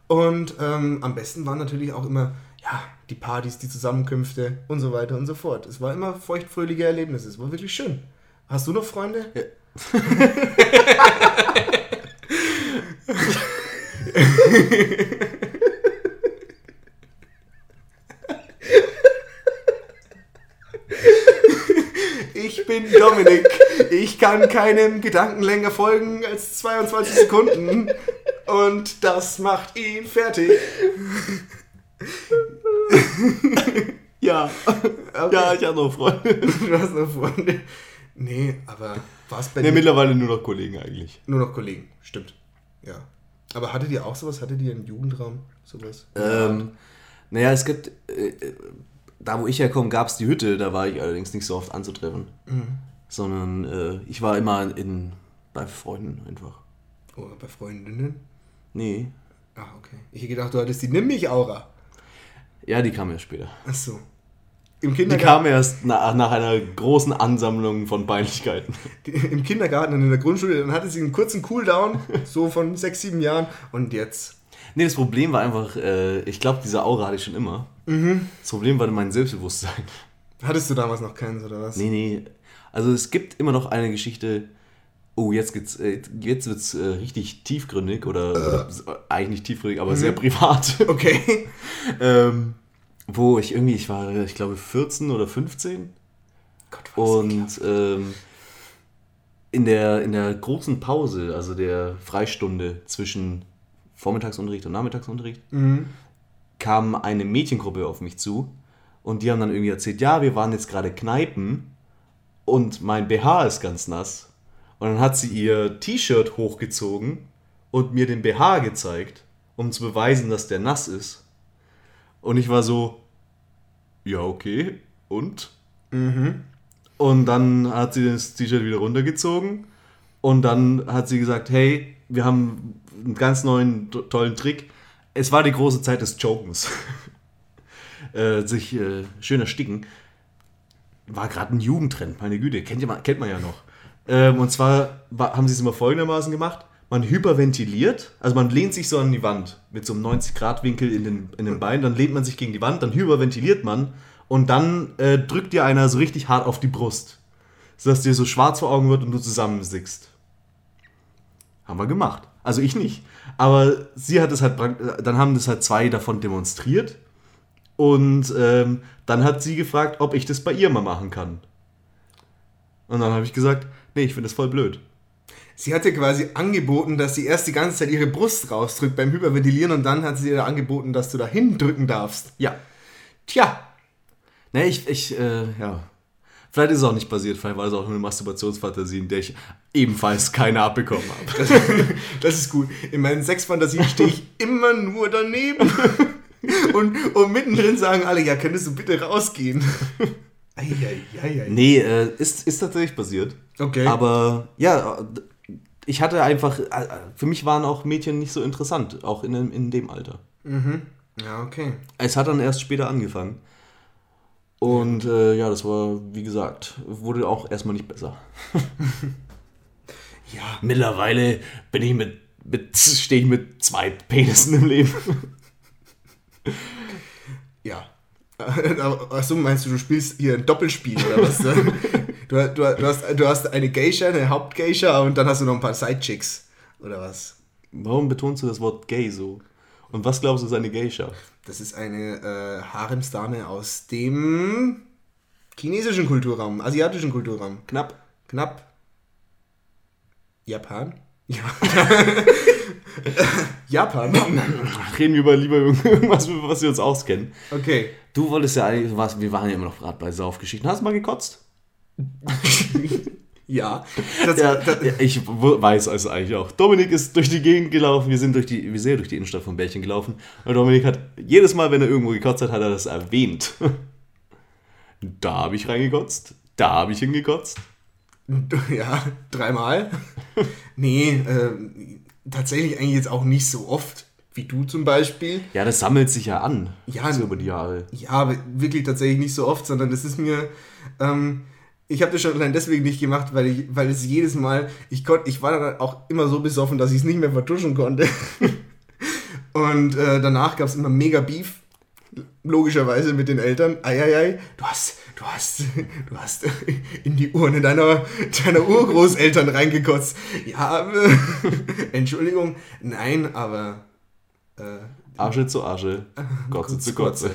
Und ähm, am besten waren natürlich auch immer ja, die Partys, die Zusammenkünfte und so weiter und so fort. Es war immer feuchtfröhliche Erlebnisse. Es war wirklich schön. Hast du noch Freunde? Ich bin Dominik. Ich kann keinem Gedanken länger folgen als 22 Sekunden. Und das macht ihn fertig. Ja. Ja, ich habe noch Freunde. Du hast noch Freunde. Nee, aber war es bei Ne, dir mittlerweile nur noch Kollegen eigentlich. nur noch Kollegen? Stimmt. Ja. Aber hattet ihr auch sowas? Hattet ihr einen Jugendraum? Sowas? Ähm, naja, es gibt, äh, äh, da wo ich herkomme, gab es die Hütte, da war ich allerdings nicht so oft anzutreffen. Sondern äh, ich war immer in, bei Freunden einfach. Oh, bei Freundinnen? Nee. Ah, okay. Ich hätte gedacht, du hattest die Nimm mich Aura. Ja, die kam ja später. Ach so. im Die Kindergarten, kam erst nach, nach einer großen Ansammlung von Peinlichkeiten. im Kindergarten und in der Grundschule, dann hatte sie einen kurzen Cooldown, so von sechs, sieben Jahren und jetzt. Nee, das Problem war einfach, äh, ich glaube, diese Aura hatte ich schon immer. Das Problem war mein Selbstbewusstsein. Hattest du damals noch keins oder was? Nee, nee. Also es gibt immer noch eine Geschichte. Oh, jetzt geht's, äh, jetzt wird's äh, richtig tiefgründig oder, oder eigentlich nicht tiefgründig, aber sehr privat. Okay. ähm, wo ich irgendwie, ich war, ich glaube, 14 oder 15 Gott, was und ähm, in, der, in der großen Pause, also der Freistunde zwischen Vormittagsunterricht und Nachmittagsunterricht, kam eine Mädchengruppe auf mich zu und die haben dann irgendwie erzählt, ja, wir waren jetzt gerade Kneipen und mein BH ist ganz nass. Und dann hat sie ihr T-Shirt hochgezogen und mir den BH gezeigt, um zu beweisen, dass der nass ist. Und ich war so, ja, okay, und? Und dann hat sie das T-Shirt wieder runtergezogen und dann hat sie gesagt, hey, wir haben einen ganz neuen, to- tollen Trick. Es war die große Zeit des Chokens. äh, sich äh, schön ersticken. War gerade ein Jugendtrend, meine Güte, kennt, ihr, kennt man ja noch. Ähm, und zwar war, haben sie es immer folgendermaßen gemacht. Man hyperventiliert, also man lehnt sich so an die Wand mit so einem 90-Grad-Winkel in den, in den Beinen, dann lehnt man sich gegen die Wand, dann hyperventiliert man und dann äh, drückt dir einer so richtig hart auf die Brust, sodass dir so schwarz vor Augen wird und du zusammensickst. Haben wir gemacht. Also ich nicht. Aber sie hat es halt, dann haben das halt zwei davon demonstriert und ähm, dann hat sie gefragt, ob ich das bei ihr mal machen kann. Und dann habe ich gesagt, nee, ich finde das voll blöd. Sie hat dir quasi angeboten, dass sie erst die ganze Zeit ihre Brust rausdrückt beim Hyperventilieren und dann hat sie dir angeboten, dass du da hindrücken darfst. Ja. Tja, Nee, ich, ich, äh, ja. Vielleicht ist es auch nicht passiert, vielleicht war es auch nur eine Masturbationsfantasie, in der ich ebenfalls keine abbekommen habe. das ist gut. In meinen Sexfantasien stehe ich immer nur daneben. Und, und mittendrin sagen alle, ja, könntest du bitte rausgehen? Eieieiei. Nee, äh, ist, ist tatsächlich passiert. Okay. Aber ja, ich hatte einfach, äh, für mich waren auch Mädchen nicht so interessant, auch in, dem- in dem Alter. Ja, okay. Es hat dann erst später angefangen. Und äh, ja, das war, wie gesagt, wurde auch erstmal nicht besser. Ja, Mittlerweile bin ich mit, mit stehe ich mit zwei Penissen im Leben. ja. Achso, meinst du, du spielst hier ein Doppelspiel oder was? du, du, du, hast, du hast eine Geisha, eine Hauptgeisha und dann hast du noch ein paar Sidechicks. Oder was? Warum betonst du das Wort gay so? Und was glaubst du ist eine Geisha? Das ist eine äh, Haremsdame aus dem chinesischen Kulturraum, asiatischen Kulturraum. Knapp. Knapp. Japan? Ja. Japan? Reden wir über lieber irgendwas, was wir uns auskennen. Okay. Du wolltest ja eigentlich, was, wir waren ja immer noch gerade bei Saufgeschichten. Hast du mal gekotzt? Ja. Das, Ja, das, ja, ich weiß es eigentlich auch. Dominik ist durch die Gegend gelaufen, wir sind durch die, wir sind durch die Innenstadt von Bärchen gelaufen. Und Dominik hat jedes Mal, wenn er irgendwo gekotzt hat, hat er das erwähnt. Da habe ich reingekotzt, da habe ich hingekotzt. ja, dreimal. Nee, äh, tatsächlich eigentlich jetzt auch nicht so oft, wie du zum Beispiel. Ja, das sammelt sich ja an. Ja, so über die Jahre. Ja, aber wirklich tatsächlich nicht so oft, sondern das ist mir. Ähm, ich habe das schon allein deswegen nicht gemacht, weil ich, weil es jedes Mal, ich konnte, ich war dann auch immer so besoffen, dass ich es nicht mehr vertuschen konnte. Und äh, danach gab es immer mega Beef, logischerweise mit den Eltern. Eieiei, du hast, du hast, du hast in die Urne deiner, deiner Urgroßeltern reingekotzt. Ja, äh, Entschuldigung, nein, aber äh, Asche zu Asche, Gotze zu Gotze.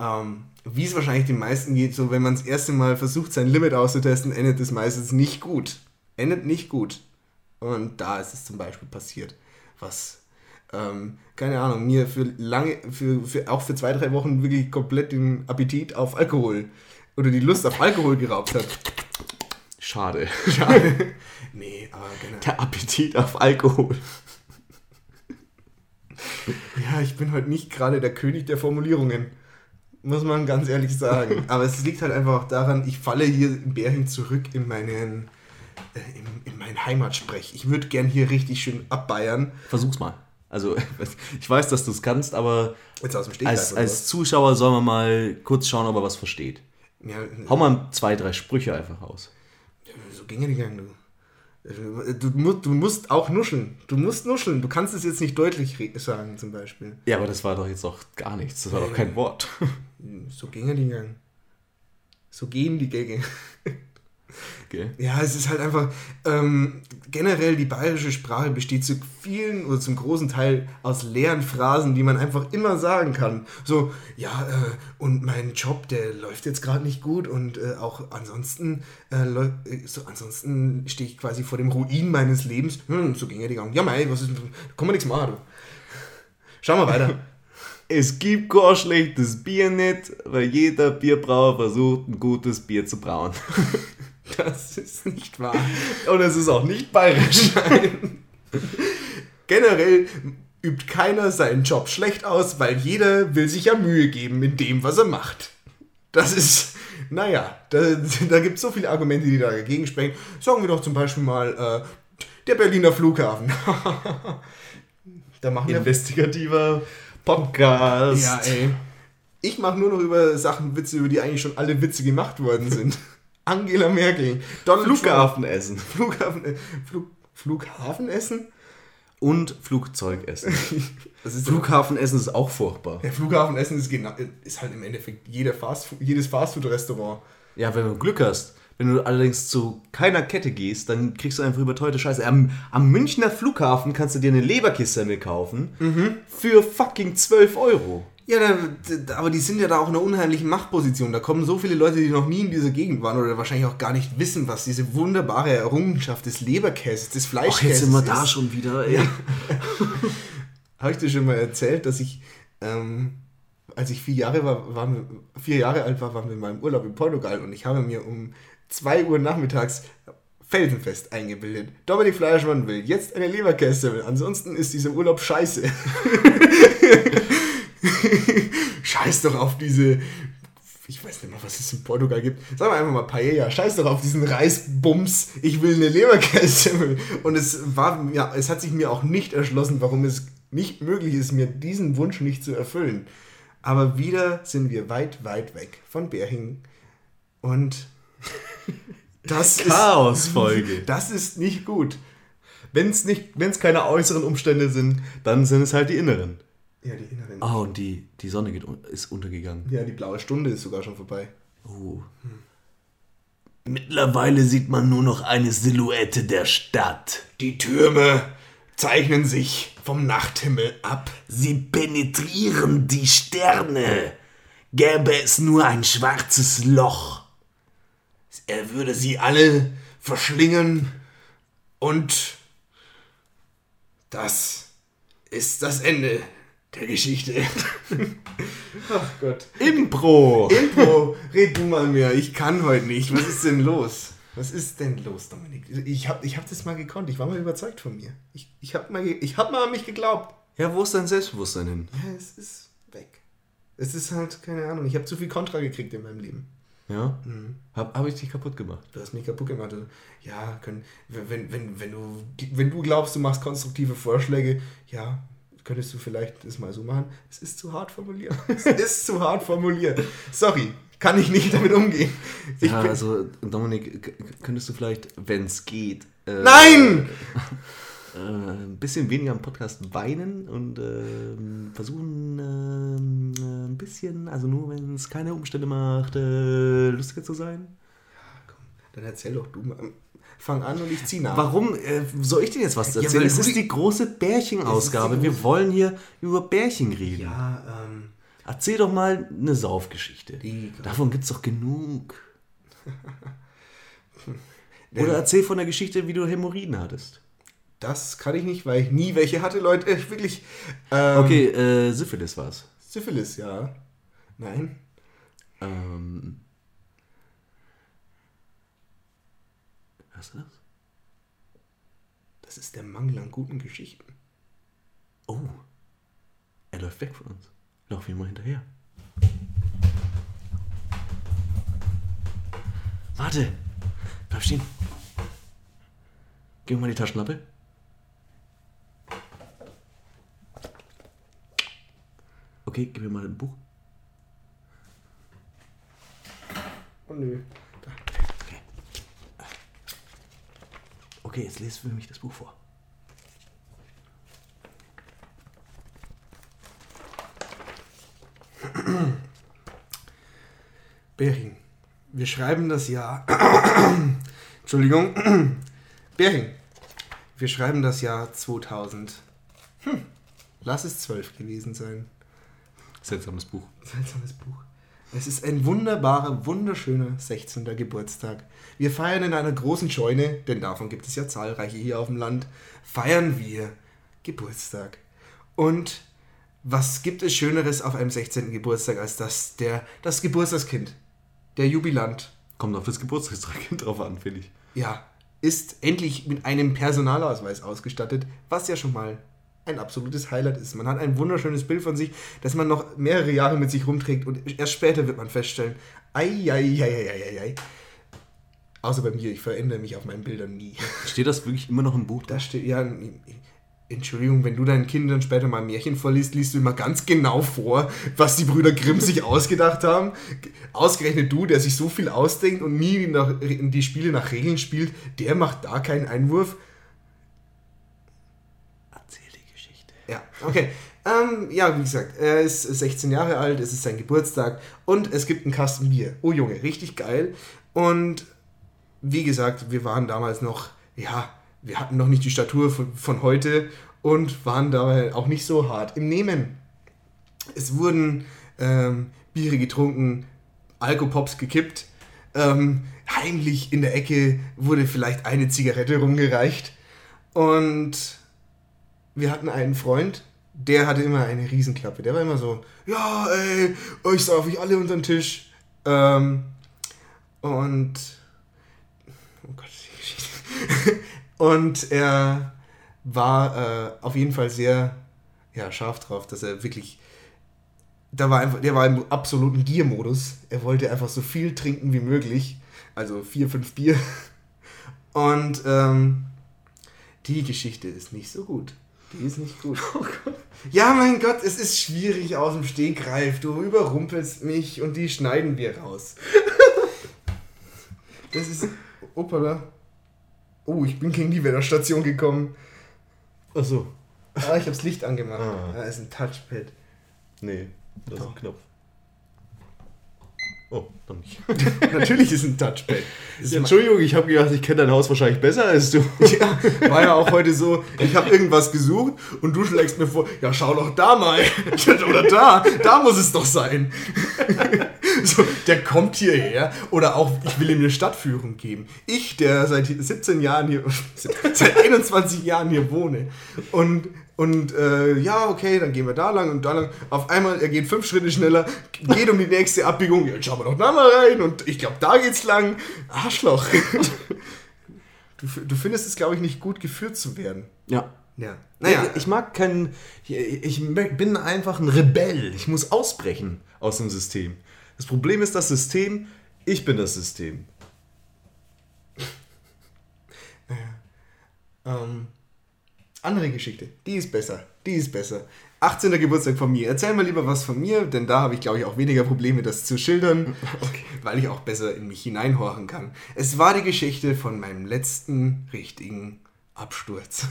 Ähm, wie es wahrscheinlich den meisten geht, so wenn man das erste Mal versucht, sein Limit auszutesten, endet es meistens nicht gut. Endet nicht gut. Und da ist es zum Beispiel passiert, was, ähm, keine Ahnung, mir für lange, für, für, auch für zwei, drei Wochen wirklich komplett den Appetit auf Alkohol oder die Lust auf Alkohol geraubt hat. Schade. Schade. nee, aber genau. Der Appetit auf Alkohol. Ja, ich bin heute nicht gerade der König der Formulierungen. Muss man ganz ehrlich sagen. Aber es liegt halt einfach auch daran, ich falle hier in Bärchen zurück in meinen, äh, in, in meinen Heimatsprech. Ich würde gern hier richtig schön abbayern. Versuch's mal. Also, ich weiß, dass du es kannst, aber als, als Zuschauer soll man mal kurz schauen, ob er was versteht. Ja, Hau mal zwei, drei Sprüche einfach raus. so ging er nicht gegangen, du. Du, mu- du musst auch nuscheln. Du musst nuscheln. Du kannst es jetzt nicht deutlich sagen, zum Beispiel. Ja, aber das war doch jetzt auch gar nichts. Das war doch kein Wort. So ging er die Gang. So gehen die Gänge. Okay. Ja, es ist halt einfach, ähm, generell die bayerische Sprache besteht zu vielen oder zum großen Teil aus leeren Phrasen, die man einfach immer sagen kann. So, ja, äh, und mein Job, der läuft jetzt gerade nicht gut und äh, auch ansonsten, äh, äh, so, ansonsten stehe ich quasi vor dem Ruin meines Lebens. Hm, so ging er die Gang. Ja, mei, was ist, kann man nichts machen, du. Schauen wir weiter. Es gibt kein schlechtes Bier nicht, weil jeder Bierbrauer versucht, ein gutes Bier zu brauen. Das ist nicht wahr. Und es ist auch nicht bayerisch. Generell übt keiner seinen Job schlecht aus, weil jeder will sich ja Mühe geben in dem, was er macht. Das ist, naja, da, da gibt es so viele Argumente, die dagegen sprechen. Sagen wir doch zum Beispiel mal äh, der Berliner Flughafen. da machen wir Investigativer Podcast. Ja, ey. Ich mache nur noch über Sachen Witze, über die eigentlich schon alle Witze gemacht worden sind. Angela Merkel, Donald. Trump, Flughafen, äh, Flug, Flughafen essen? Und Flugzeug essen. Das ist Flughafen essen ist auch furchtbar. Der Flughafenessen ist, genau, ist halt im Endeffekt jeder Fastfood, jedes Fastfood-Restaurant. Ja, wenn du Glück hast. Wenn du allerdings zu keiner Kette gehst, dann kriegst du einfach überteuerte Scheiße. Am, am Münchner Flughafen kannst du dir eine Leberkiste kaufen für fucking 12 Euro. Ja, da, da, aber die sind ja da auch in einer unheimlichen Machtposition. Da kommen so viele Leute, die noch nie in dieser Gegend waren oder wahrscheinlich auch gar nicht wissen, was diese wunderbare Errungenschaft des Leberkäses, des Ach, Fleischkäses jetzt sind wir ist. da schon wieder, ey. Habe ich dir schon mal erzählt, dass ich, ähm, als ich vier Jahre, war, waren wir, vier Jahre alt war, waren wir mal im Urlaub in Portugal und ich habe mir um 2 Uhr nachmittags Felsenfest eingebildet. Dominik Fleischmann will jetzt eine Leberkäse, ansonsten ist dieser Urlaub scheiße. Scheiß doch auf diese, ich weiß nicht mal, was es in Portugal gibt. Sagen wir einfach mal Paella. Scheiß doch auf diesen Reisbums. Ich will eine Leberkäse. Und es war, ja, es hat sich mir auch nicht erschlossen, warum es nicht möglich ist, mir diesen Wunsch nicht zu erfüllen. Aber wieder sind wir weit, weit weg von Berching. Und das Chaosfolge. ist, das ist nicht gut. Wenn es nicht, wenn es keine äußeren Umstände sind, dann sind es halt die inneren. Ja, die inneren. Oh, und die, die Sonne geht, ist untergegangen. Ja, die blaue Stunde ist sogar schon vorbei. Oh. Mittlerweile sieht man nur noch eine Silhouette der Stadt. Die Türme zeichnen sich vom Nachthimmel ab. Sie penetrieren die Sterne. Gäbe es nur ein schwarzes Loch. Er würde sie alle verschlingen und das ist das Ende der Geschichte. Ach Gott. Impro! Impro, red du mal mehr. Ich kann heute nicht. Was ist denn los? Was ist denn los, Dominik? Ich habe ich hab das mal gekonnt. Ich war mal überzeugt von mir. Ich, ich habe mal, ich hab mal an mich geglaubt. Ja, wo ist dein Selbstbewusstsein hin? Ja, es ist weg. Es ist halt, keine Ahnung, ich habe zu viel Kontra gekriegt in meinem Leben. Ja? Hab, hab ich dich kaputt gemacht? Du hast mich kaputt gemacht. Ja, können, wenn, wenn, wenn, du, wenn du glaubst, du machst konstruktive Vorschläge, ja, könntest du vielleicht das mal so machen. Es ist zu hart formuliert. Es ist zu hart formuliert. Sorry, kann ich nicht damit umgehen. Ich ja, also Dominik, könntest du vielleicht, wenn es geht, äh, Nein! äh, ein bisschen weniger am Podcast weinen und ähm, versuchen ähm, äh, ein bisschen, also nur wenn es keine Umstände macht, äh, lustiger zu sein? Dann erzähl doch du mal. Fang an und ich zieh nach. Warum äh, soll ich dir jetzt was erzählen? weil es ist die- große Bärchen-Ausgabe. Wir wollen hier über Bärchen reden. Ja, ähm, Erzähl doch mal eine Saufgeschichte. Davon gibt's doch genug. Oder erzähl von der Geschichte, wie du Hämorrhoiden hattest. Das kann ich nicht, weil ich nie welche hatte, Leute. Äh, wirklich. Ähm, Okay, äh, Syphilis war's. Syphilis, ja. Nein. Ähm. Hörst du das? Das ist der Mangel an guten Geschichten. Oh. Er läuft weg von uns. Lauf ihm mal hinterher. Warte. Bleib stehen. Gib mir mal die Taschenlampe. Okay, gib mir mal ein Buch. Oh nö. Okay, jetzt lest für mich das Buch vor. Bering. Wir schreiben das Jahr. Entschuldigung. Bering. Wir schreiben das Jahr 2000. Hm. Lass es 12 gewesen sein. Seltsames Buch. Seltsames Buch. Es ist ein wunderbarer, wunderschöner 16. Geburtstag. Wir feiern in einer großen Scheune, denn davon gibt es ja zahlreiche hier auf dem Land, feiern wir Geburtstag. Und was gibt es Schöneres auf einem 16. Geburtstag als das, der, das Geburtstagskind, der Jubilant, Kommt auf das Geburtstagskind drauf an, finde ich. ja, ist endlich mit einem Personalausweis ausgestattet, was ja schon mal ein absolutes Highlight ist. Man hat ein wunderschönes Bild von sich, das man noch mehrere Jahre mit sich rumträgt und erst später wird man feststellen, ei, ei, ei, ei, ei, ei. Außer bei mir, ich verändere mich auf meinen Bildern nie. Steht das wirklich immer noch im Buch? Da steht, ja, Entschuldigung, wenn du deinen Kindern später mal ein Märchen vorliest, liest du immer ganz genau vor, was die Brüder Grimm sich ausgedacht haben. Ausgerechnet du, der sich so viel ausdenkt und nie nach, die Spiele nach Regeln spielt, der macht da keinen Einwurf. Erzähl die Geschichte. Ja, okay. Ähm, ja, wie gesagt, er ist 16 Jahre alt, es ist sein Geburtstag und es gibt einen Kasten Bier. Oh Junge, richtig geil. Und wie gesagt, wir waren damals noch, ja, wir hatten noch nicht die Statur von, von heute und waren dabei auch nicht so hart im Nehmen. Es wurden ähm, Biere getrunken, Alkopops gekippt, ähm, heimlich in der Ecke wurde vielleicht eine Zigarette rumgereicht und wir hatten einen Freund, der hatte immer eine Riesenklappe. Der war immer so, ja, ey, euch sauf ich alle unter den Tisch. Ähm, und, oh Gott, die Geschichte. und er war äh, auf jeden Fall sehr ja, scharf drauf, dass er wirklich, da war einfach, der war im absoluten Giermodus. Er wollte einfach so viel trinken wie möglich. Also vier, fünf Bier. Und ähm, die Geschichte ist nicht so gut. Die ist nicht gut. Ja, mein Gott, es ist schwierig aus dem Stegreif. Du überrumpelst mich und die schneiden wir raus. Das ist. Opala. Oh, ich bin gegen die Wetterstation gekommen. Achso. Ah, ich hab's Licht angemacht. Ah. Da ist ein Touchpad. Nee, das ist ein Knopf. Oh, dann nicht. Natürlich ist ein Touchpad. Ist Entschuldigung, ich habe gedacht, ich kenne dein Haus wahrscheinlich besser als du. Ja, war ja auch heute so, ich habe irgendwas gesucht und du schlägst mir vor, ja schau doch da mal. Oder da, da muss es doch sein. So, der kommt hierher oder auch, ich will ihm eine Stadtführung geben. Ich, der seit 17 Jahren hier, seit 21 Jahren hier wohne und und äh, ja, okay, dann gehen wir da lang und da lang. Auf einmal, er geht fünf Schritte schneller, geht um die nächste Abbiegung. Ja, jetzt schauen wir doch da mal rein und ich glaube, da geht's lang. Arschloch. Du, du findest es, glaube ich, nicht gut, geführt zu werden. Ja. Ja. Naja, ich mag keinen. Ich, ich bin einfach ein Rebell. Ich muss ausbrechen aus dem System. Das Problem ist das System, ich bin das System. Ähm, andere Geschichte. Die ist besser. Die ist besser. 18. Geburtstag von mir. Erzähl mal lieber was von mir, denn da habe ich, glaube ich, auch weniger Probleme, das zu schildern, weil ich auch besser in mich hineinhorchen kann. Es war die Geschichte von meinem letzten richtigen Absturz.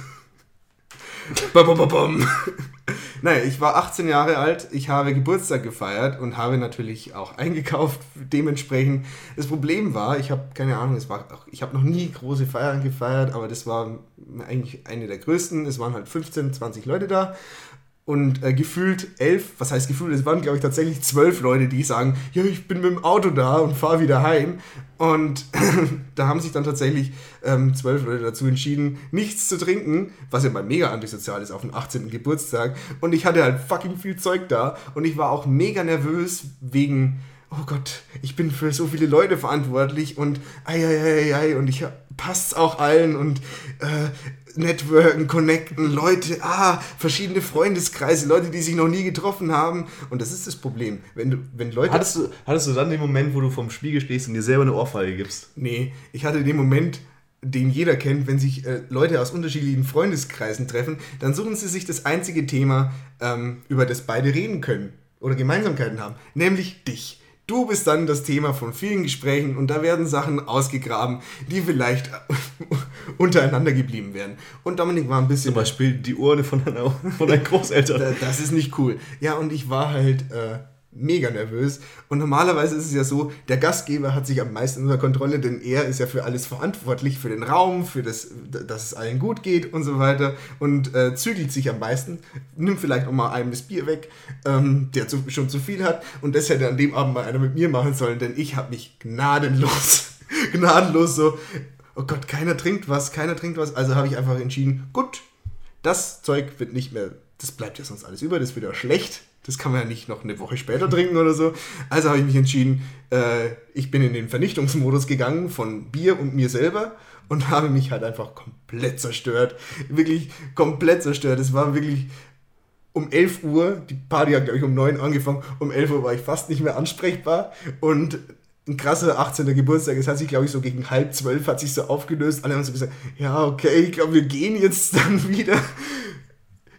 bam, bam, bam, bam. Naja, ich war 18 Jahre alt, ich habe Geburtstag gefeiert und habe natürlich auch eingekauft dementsprechend. Das Problem war, ich habe keine Ahnung, es war auch, ich habe noch nie große Feiern gefeiert, aber das war eigentlich eine der größten. Es waren halt 15, 20 Leute da und äh, gefühlt elf, was heißt gefühlt, es waren glaube ich tatsächlich zwölf Leute, die sagen, ja, ich bin mit dem Auto da und fahre wieder heim. Und da haben sich dann tatsächlich ähm, zwölf Leute dazu entschieden, nichts zu trinken, was ja mal mega antisozial ist auf dem 18. Geburtstag. Und ich hatte halt fucking viel Zeug da und ich war auch mega nervös wegen, oh Gott, ich bin für so viele Leute verantwortlich und ei, ei, ei, ei, und ich passt's auch allen und äh, Networken, connecten, Leute, ah, verschiedene Freundeskreise, Leute, die sich noch nie getroffen haben. Und das ist das Problem. Wenn, du, wenn Leute. Hattest du, hattest du dann den Moment, wo du vorm Spiegel stehst und dir selber eine Ohrfeige gibst? Nee, ich hatte den Moment, den jeder kennt, wenn sich äh, Leute aus unterschiedlichen Freundeskreisen treffen, dann suchen sie sich das einzige Thema, ähm, über das beide reden können. oder Gemeinsamkeiten haben, nämlich dich. Du bist dann das Thema von vielen Gesprächen und da werden Sachen ausgegraben, die vielleicht untereinander geblieben wären. Und Dominik war ein bisschen. Zum Beispiel die Urne von deinen Großeltern. das ist nicht cool. Ja, und ich war halt äh, mega nervös. Und normalerweise ist es ja so, der Gastgeber hat sich am meisten unter Kontrolle, denn er ist ja für alles verantwortlich, für den Raum, für das, dass es allen gut geht und so weiter und äh, zügelt sich am meisten, nimmt vielleicht auch mal einem das Bier weg, ähm, der zu, schon zu viel hat und das hätte an dem Abend mal einer mit mir machen sollen, denn ich habe mich gnadenlos, gnadenlos so, oh Gott, keiner trinkt was, keiner trinkt was, also habe ich einfach entschieden, gut, das Zeug wird nicht mehr, das bleibt ja sonst alles über, das wird ja schlecht, das kann man ja nicht noch eine Woche später trinken oder so. Also habe ich mich entschieden, äh, ich bin in den Vernichtungsmodus gegangen von Bier und mir selber und habe mich halt einfach komplett zerstört. Wirklich komplett zerstört. Es war wirklich um 11 Uhr, die Party hat glaube ich um 9 Uhr angefangen, um 11 Uhr war ich fast nicht mehr ansprechbar und ein krasser 18. Geburtstag. Es hat sich, glaube ich, so gegen halb zwölf hat sich so aufgelöst. Alle haben so gesagt, ja, okay, ich glaube, wir gehen jetzt dann wieder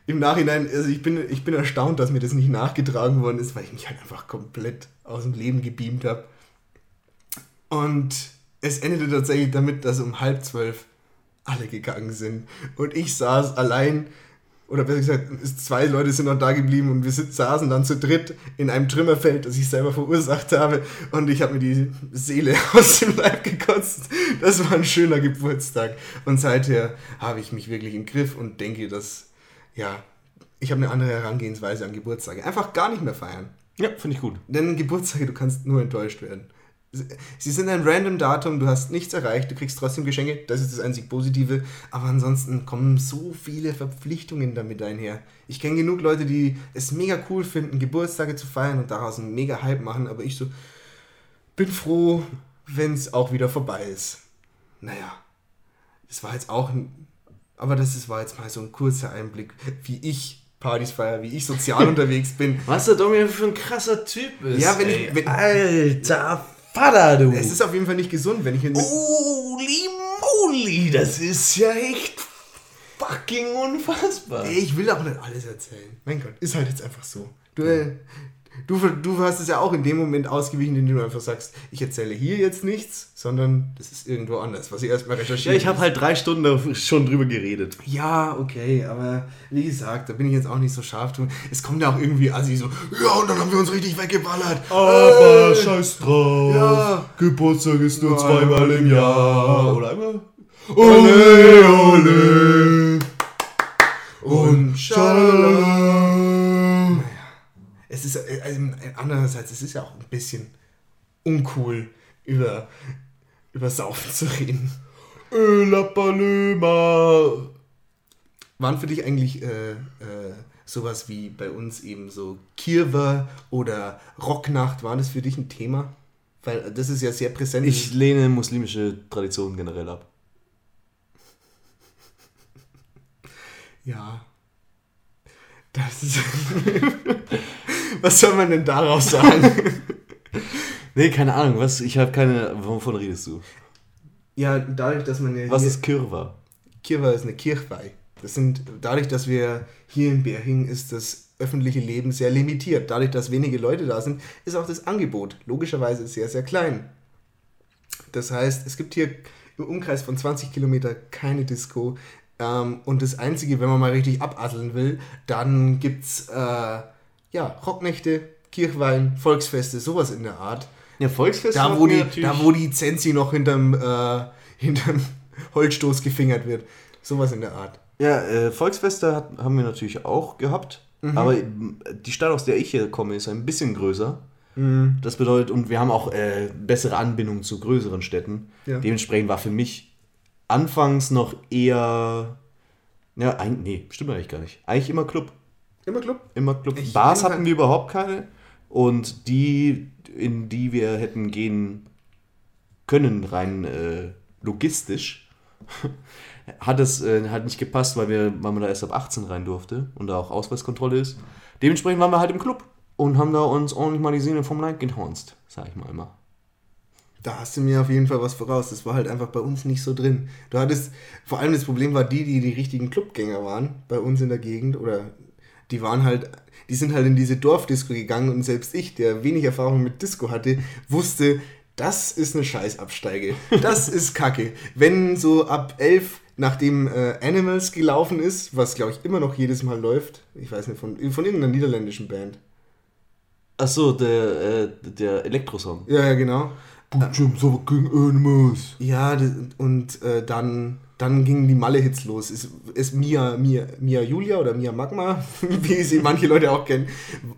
im Nachhinein, also ich bin, ich bin erstaunt, dass mir das nicht nachgetragen worden ist, weil ich mich halt einfach komplett aus dem Leben gebeamt habe. Und es endete tatsächlich damit, dass um halb zwölf alle gegangen sind. Und ich saß allein, oder besser gesagt, zwei Leute sind noch da geblieben und wir saßen dann zu dritt in einem Trümmerfeld, das ich selber verursacht habe. Und ich habe mir die Seele aus dem Leib gekotzt. Das war ein schöner Geburtstag. Und seither habe ich mich wirklich im Griff und denke, dass ja, ich habe eine andere Herangehensweise an Geburtstage. Einfach gar nicht mehr feiern. Ja, finde ich gut. Denn Geburtstage, du kannst nur enttäuscht werden. Sie sind ein random Datum, du hast nichts erreicht, du kriegst trotzdem Geschenke, das ist das einzig Positive, aber ansonsten kommen so viele Verpflichtungen damit einher. Ich kenne genug Leute, die es mega cool finden, Geburtstage zu feiern und daraus einen mega Hype machen, aber ich so bin froh, wenn es auch wieder vorbei ist. Naja, es war jetzt auch ein aber das ist, war jetzt mal so ein kurzer Einblick, wie ich Partys feiere, wie ich sozial unterwegs bin. Was der Dominik für ein krasser Typ ist. Ja, wenn ey. ich. Wenn, Alter Vater, du. Es ist auf jeden Fall nicht gesund, wenn ich. Holy moly, das ist ja echt fucking unfassbar. Ich will auch nicht alles erzählen. Mein Gott, ist halt jetzt einfach so. Du, äh, Du, du hast es ja auch in dem Moment ausgewichen, indem du einfach sagst, ich erzähle hier jetzt nichts, sondern das ist irgendwo anders, was ich erstmal recherchiere. Ja, ich habe halt drei Stunden schon drüber geredet. Ja, okay, aber wie gesagt, da bin ich jetzt auch nicht so scharf drin. Es kommt ja auch irgendwie assi so, ja, und dann haben wir uns richtig weggeballert. Aber hey. scheiß drauf. Ja. Geburtstag ist nur ja, zweimal im Jahr. Oder einmal? Ole, ole. Und schalala es ist äh, also, andererseits, es ist ja auch ein bisschen uncool, über, über Saufen zu reden. Ölapanöma. Waren für dich eigentlich äh, äh, sowas wie bei uns eben so Kirwa oder Rocknacht, war das für dich ein Thema? Weil das ist ja sehr präsent. Ich lehne muslimische Traditionen generell ab. Ja. Das ist. Was soll man denn daraus sagen? nee, keine Ahnung. Was, ich habe keine. Wovon redest du? Ja, dadurch, dass man ja. Was ist Kirwa? Kirwa ist eine Kirchweih. Das sind, dadurch, dass wir hier in Berching ist das öffentliche Leben sehr limitiert. Dadurch, dass wenige Leute da sind, ist auch das Angebot logischerweise sehr, sehr klein. Das heißt, es gibt hier im Umkreis von 20 Kilometer keine Disco. Ähm, und das Einzige, wenn man mal richtig abasseln will, dann gibt es äh, ja, Rocknächte, Kirchwein, Volksfeste, sowas in der Art. Ja, Volksfeste. Da, wo die, da, wo die Zensi noch hinterm, äh, hinterm Holzstoß gefingert wird. Sowas in der Art. Ja, äh, Volksfeste hat, haben wir natürlich auch gehabt. Mhm. Aber die Stadt, aus der ich hier komme, ist ein bisschen größer. Mhm. Das bedeutet, und wir haben auch äh, bessere Anbindungen zu größeren Städten. Ja. Dementsprechend war für mich anfangs noch eher. Ja, ein, nee, stimmt eigentlich gar nicht. Eigentlich immer Club. Immer Club? Immer Club. Ich Bars hatten wir überhaupt keine. Und die, in die wir hätten gehen können, rein äh, logistisch, hat es äh, halt nicht gepasst, weil, wir, weil man da erst ab 18 rein durfte und da auch Ausweiskontrolle ist. Dementsprechend waren wir halt im Club und haben da uns ordentlich mal die Sehne vom Leib gehornst, sag ich mal immer. Da hast du mir auf jeden Fall was voraus. Das war halt einfach bei uns nicht so drin. Du hattest, vor allem das Problem war die, die die richtigen Clubgänger waren, bei uns in der Gegend oder die waren halt, die sind halt in diese Dorfdisco gegangen und selbst ich, der wenig Erfahrung mit Disco hatte, wusste, das ist eine Scheißabsteige. Das ist Kacke. Wenn so ab elf, nachdem äh, Animals gelaufen ist, was glaube ich immer noch jedes Mal läuft, ich weiß nicht, von, von irgendeiner niederländischen Band. Achso, der, äh, der Elektrosong. Ja, ja, genau. Ja, und äh, dann, dann gingen die Malle-Hits los. Ist, ist Mia, Mia, Mia Julia oder Mia Magma, wie sie manche Leute auch kennen,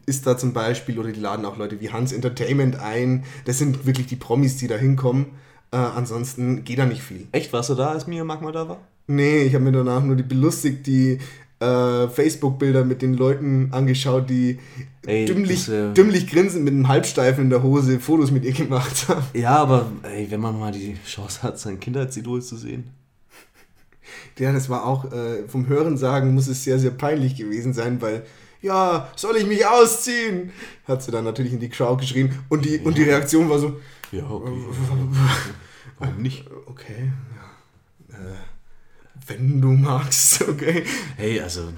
ist da zum Beispiel, oder die laden auch Leute wie Hans Entertainment ein. Das sind wirklich die Promis, die da hinkommen. Äh, ansonsten geht da nicht viel. Echt, warst du da, als Mia Magma da war? Nee, ich habe mir danach nur die belustigt, die äh, Facebook-Bilder mit den Leuten angeschaut, die Ey, dümmlich, äh, dümmlich grinsend mit einem Halbsteifen in der Hose Fotos mit ihr gemacht haben. Ja, aber ey, wenn man mal die Chance hat, sein Kindheitsidol zu sehen. Ja, das war auch äh, vom Hörensagen muss es sehr, sehr peinlich gewesen sein, weil, ja, soll ich mich ausziehen? Hat sie dann natürlich in die Crowd geschrien und die, und die Reaktion war so, Ja, okay. Warum nicht? okay, ja, äh, wenn du magst, okay. Hey, also,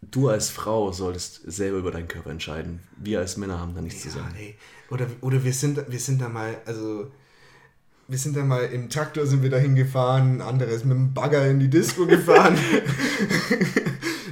du als Frau solltest selber über deinen Körper entscheiden. Wir als Männer haben da nichts zu Ja, sagen. nee. Oder, oder wir, sind, wir sind da mal, also, wir sind da mal im Traktor sind wir dahin gefahren, ein anderes mit dem Bagger in die Disco gefahren.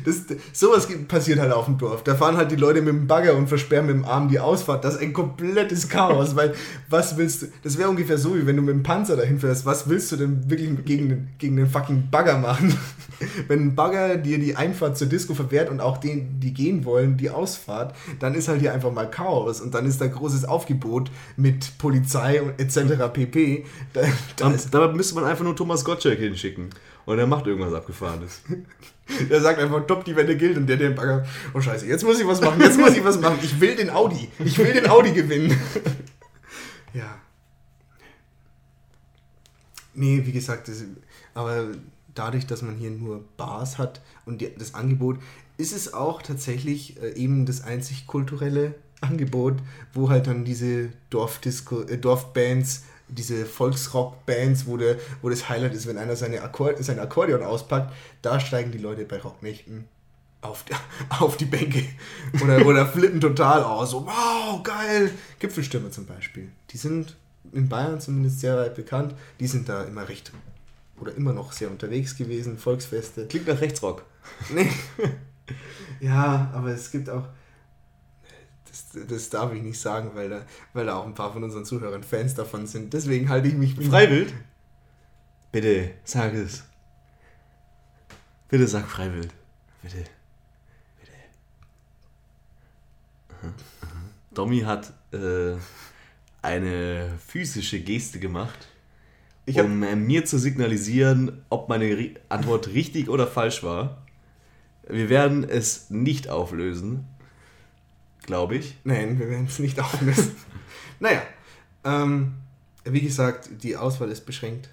Das, sowas passiert halt auf dem Dorf. Da fahren halt die Leute mit dem Bagger und versperren mit dem Arm die Ausfahrt. Das ist ein komplettes Chaos, weil was willst du, das wäre ungefähr so, wie wenn du mit dem Panzer dahin fährst. Was willst du denn wirklich gegen den, gegen den fucking Bagger machen? Wenn ein Bagger dir die Einfahrt zur Disco verwehrt und auch denen, die gehen wollen, die Ausfahrt, dann ist halt hier einfach mal Chaos und dann ist da großes Aufgebot mit Polizei und etc. pp. Da, da, Dabei müsste man einfach nur Thomas Gottschalk hinschicken. Und er macht irgendwas Abgefahrenes. der sagt einfach, top, die Wette gilt und der den Bagger, oh scheiße, jetzt muss ich was machen, jetzt muss ich was machen. Ich will den Audi, ich will den Audi gewinnen. ja. Nee, wie gesagt, das, aber dadurch, dass man hier nur Bars hat und die, das Angebot, ist es auch tatsächlich äh, eben das einzig kulturelle Angebot, wo halt dann diese Dorfdisco, äh, Dorfbands, diese Volksrock-Bands, wo, der, wo das Highlight ist, wenn einer seine Akkord, sein Akkordeon auspackt, da steigen die Leute bei Rocknächten auf, auf die Bänke oder, oder flippen total aus. So, wow, geil. Gipfelstürme zum Beispiel. Die sind in Bayern zumindest sehr weit bekannt. Die sind da immer recht oder immer noch sehr unterwegs gewesen. Volksfeste. Klingt nach Rechtsrock. Nee. ja, aber es gibt auch. Das, darf ich nicht sagen, weil da, weil da auch ein paar von unseren Zuhörern Fans davon sind. Deswegen halte ich mich. Freiwild? Bitte, sag es. Bitte sag Freiwild. Bitte. Bitte. Domi hat äh, eine physische Geste gemacht, um äh, mir zu signalisieren, ob meine Ri Antwort richtig oder falsch war. Wir werden es nicht auflösen, glaube ich. Nein, wir werden es nicht auflösen. naja, ähm, wie gesagt, die Auswahl ist beschränkt.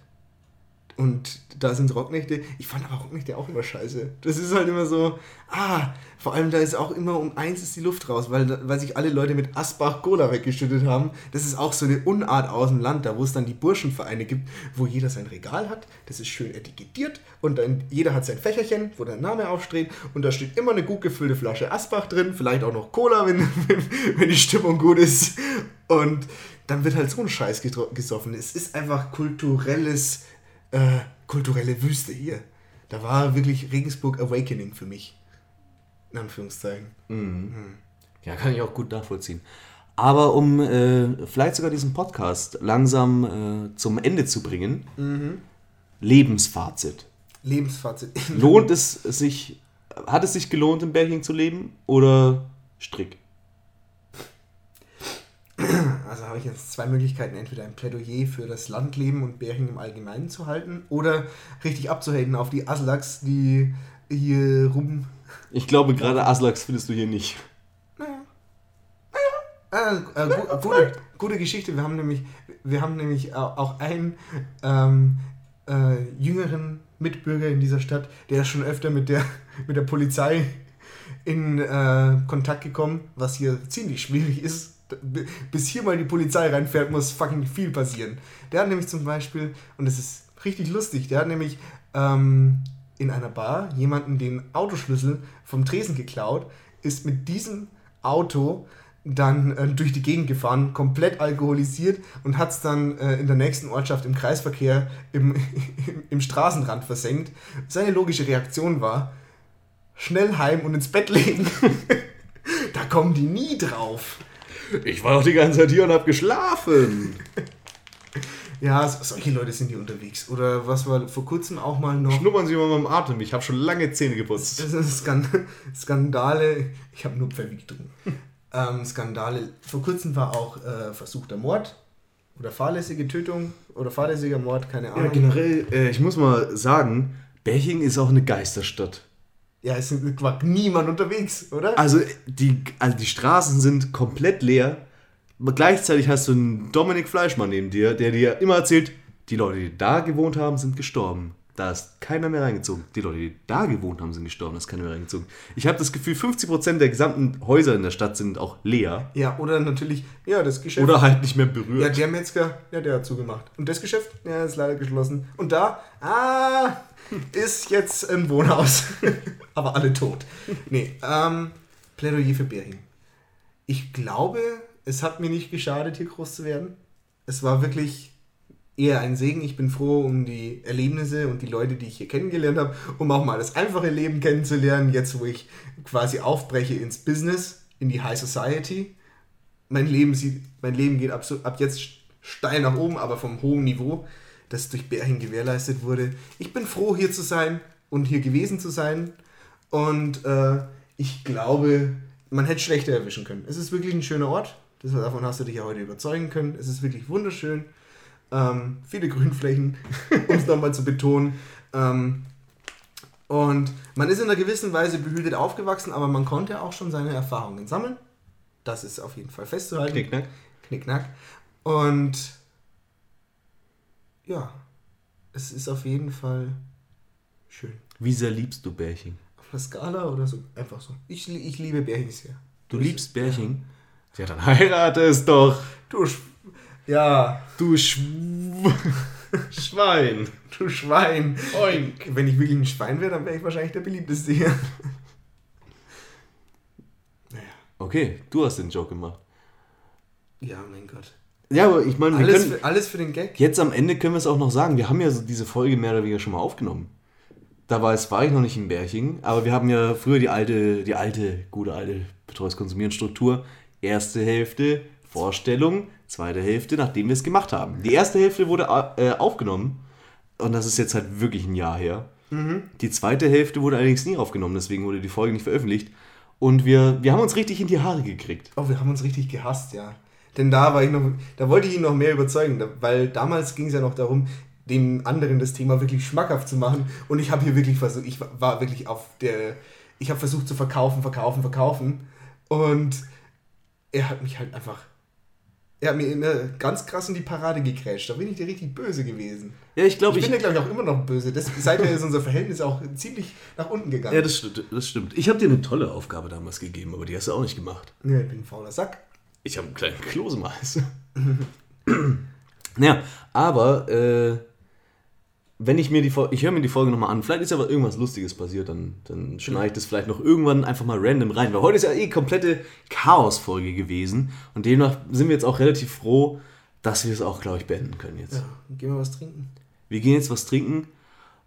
Und da sind Rocknächte. Ich fand aber Rocknächte auch immer scheiße. Das ist halt immer so, ah, vor allem da ist auch immer um eins ist die Luft raus, weil, weil sich alle Leute mit Asbach Cola weggeschüttet haben. Das ist auch so eine Unart aus dem Land, da wo es dann die Burschenvereine gibt, wo jeder sein Regal hat. Das ist schön etikettiert und dann jeder hat sein Fächerchen, wo der Name aufsteht und da steht immer eine gut gefüllte Flasche Asbach drin, vielleicht auch noch Cola, wenn, wenn die Stimmung gut ist. Und dann wird halt so ein Scheiß gesoffen. Es ist einfach kulturelles, äh, kulturelle Wüste hier. Da war wirklich Regensburg Awakening für mich. In Anführungszeichen. Ja, kann ich auch gut nachvollziehen. Aber um äh, vielleicht sogar diesen Podcast langsam äh, zum Ende zu bringen, Lebensfazit. Lebensfazit. Lohnt es sich, hat es sich gelohnt, in Berching zu leben oder Strick? Also habe ich jetzt zwei Möglichkeiten, entweder ein Plädoyer für das Landleben und Bärchen im Allgemeinen zu halten oder richtig abzuhaten auf die Aslaks, die hier rum... Ich glaube, gerade Aslaks findest du hier nicht. Äh, äh, gu gute, gute Geschichte. Wir haben nämlich, wir haben nämlich au- auch einen ähm, äh, jüngeren Mitbürger in dieser Stadt, der ist schon öfter mit der, mit der Polizei in äh, Kontakt gekommen, was hier ziemlich schwierig ist. Bis hier mal die Polizei reinfährt, muss fucking viel passieren. Der hat nämlich zum Beispiel, und das ist richtig lustig, der hat nämlich ähm, in einer Bar jemanden den Autoschlüssel vom Tresen geklaut, ist mit diesem Auto dann äh, durch die Gegend gefahren, komplett alkoholisiert und hat es dann äh, in der nächsten Ortschaft im Kreisverkehr im, im Straßenrand versenkt. Seine logische Reaktion war, schnell heim und ins Bett legen. da kommen die nie drauf. Ich war doch die ganze Zeit hier und hab geschlafen. Ja, so- solche Leute sind hier unterwegs. Oder was war vor kurzem auch mal noch. Schnuppern Sie mal am Atem. Ich habe schon lange Zähne geputzt. Das sind Skan Skandale. Ich habe nur Pfeffi getrunken. ähm, Skandale. Vor kurzem war auch äh, versuchter Mord oder fahrlässige Tötung oder fahrlässiger Mord, keine Ja, Ahnung. generell, äh, ich muss mal sagen, Berching ist auch eine Geisterstadt. Ja, es war niemand unterwegs, oder? Also die, also die Straßen sind komplett leer. Gleichzeitig hast du einen Dominik Fleischmann neben dir, der dir immer erzählt, die Leute, die da gewohnt haben, sind gestorben. Da ist keiner mehr reingezogen. Die Leute, die da gewohnt haben, sind gestorben, da ist keiner mehr reingezogen. Ich habe das Gefühl, 50% der gesamten Häuser in der Stadt sind auch leer. Ja, oder natürlich, ja, das Geschäft. Oder halt nicht mehr ja, berührt. der Metzger, ja, der hat zugemacht. Und das Geschäft, ja, ist leider geschlossen. Und da, ah, ist jetzt ein Wohnhaus. Aber alle tot. Nee, ähm, Plädoyer für Bering. Ich glaube, es hat mir nicht geschadet, hier groß zu werden. Es war wirklich eher ein Segen. Ich bin froh um die Erlebnisse und die Leute, die ich hier kennengelernt habe, um auch mal das einfache Leben kennenzulernen, jetzt wo ich quasi aufbreche ins Business, in die High Society. Mein Leben, sieht, mein Leben geht ab, ab jetzt steil nach oben, aber vom hohen Niveau, das durch Bärchen gewährleistet wurde. Ich bin froh, hier zu sein und hier gewesen zu sein. Und äh, ich glaube, man hätte schlechter erwischen können. Es ist wirklich ein schöner Ort. Davon hast du dich ja heute überzeugen können. Es ist wirklich wunderschön. Ähm, viele Grünflächen, um es nochmal zu betonen. Ähm, und man ist in einer gewissen Weise behütet aufgewachsen, aber man konnte auch schon seine Erfahrungen sammeln. Das ist auf jeden Fall festzuhalten. Knickknack. Knickknack. Und ja, es ist auf jeden Fall schön. Wie sehr liebst du Berching? Auf einer Skala oder so, einfach so. Ich, ich liebe Bärchen sehr. Du liebst Berching? Ja, dann heirate es doch. Du, ja, Du Sch Schwein. du Schwein. Oink. Wenn ich wirklich ein Schwein wäre, dann wäre ich wahrscheinlich der beliebteste hier. Okay, du hast den Joke gemacht. Ja, mein Gott. Ja, aber ich meine, Alles können, für, alles für den Gag. jetzt am Ende können wir es auch noch sagen. Wir haben ja so diese Folge mehr oder weniger schon mal aufgenommen. Da war, es, war ich noch nicht in Berching, aber wir haben ja früher die alte, die alte, gute alte Betreues Konsumieren Struktur. Erste Hälfte Vorstellung, zweite Hälfte, nachdem wir es gemacht haben. Die erste Hälfte wurde äh, aufgenommen und das ist jetzt halt wirklich ein Jahr her. Die zweite Hälfte wurde allerdings nie aufgenommen, deswegen wurde die Folge nicht veröffentlicht. Und wir, wir haben uns richtig in die Haare gekriegt. Oh, wir haben uns richtig gehasst, ja. Denn da war ich noch, da wollte ich ihn noch mehr überzeugen, weil damals ging es ja noch darum, den anderen das Thema wirklich schmackhaft zu machen. Und ich habe hier wirklich versucht, ich war wirklich auf der, ich habe versucht zu verkaufen, verkaufen, verkaufen. Und er hat mich halt einfach, er hat mir immer ganz krass in die Parade gekrätscht. Da bin ich dir richtig böse gewesen. Ja, ich glaube, Ich ich, bin ja, glaube ich, auch immer noch böse. Das, seither ist unser Verhältnis auch ziemlich nach unten gegangen. Ja, das stimmt. Das stimmt. Ich habe dir eine tolle Aufgabe damals gegeben, aber die hast du auch nicht gemacht. Ja, ich bin ein fauler Sack. Ich habe einen kleinen Klose im Hals. naja, aber äh, wenn ich mir die Folge, ich höre mir die Folge nochmal an, vielleicht ist aber irgendwas Lustiges passiert, dann, dann schneide ich das vielleicht noch irgendwann einfach mal random rein, weil heute ist ja eh komplette Chaos-Folge gewesen und demnach sind wir jetzt auch relativ froh, dass wir es auch, glaube ich, beenden können jetzt. Ja, gehen wir was trinken. Wir gehen jetzt was trinken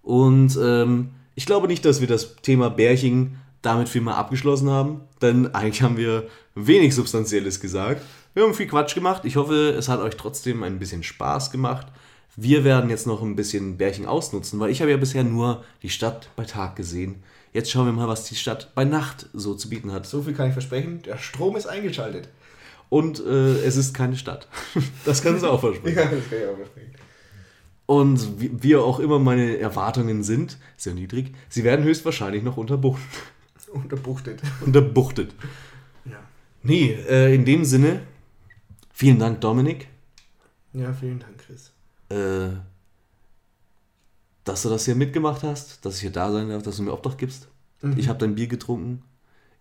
und ähm, ich glaube nicht, dass wir das Thema Bärchen damit viel mal abgeschlossen haben, denn eigentlich haben wir wenig Substanzielles gesagt. Wir haben viel Quatsch gemacht. Ich hoffe, es hat euch trotzdem ein bisschen Spaß gemacht. Wir werden jetzt noch ein bisschen Bärchen ausnutzen, weil ich habe ja bisher nur die Stadt bei Tag gesehen. Jetzt schauen wir mal, was die Stadt bei Nacht so zu bieten hat. So viel kann ich versprechen. Der Strom ist eingeschaltet. Und äh, es ist keine Stadt. Das kannst du auch versprechen. Ja, das kann ich auch versprechen. Und wie, wie auch immer meine Erwartungen sind, sehr niedrig, sie werden höchstwahrscheinlich noch unterbucht, Unterbuchtet. unterbuchtet. Ja. Nee, äh, in dem Sinne, vielen Dank, Dominik, Ja, vielen Dank. Äh, dass du das hier mitgemacht hast, dass ich hier da sein darf, dass du mir Obdach gibst. Ich habe dein Bier getrunken,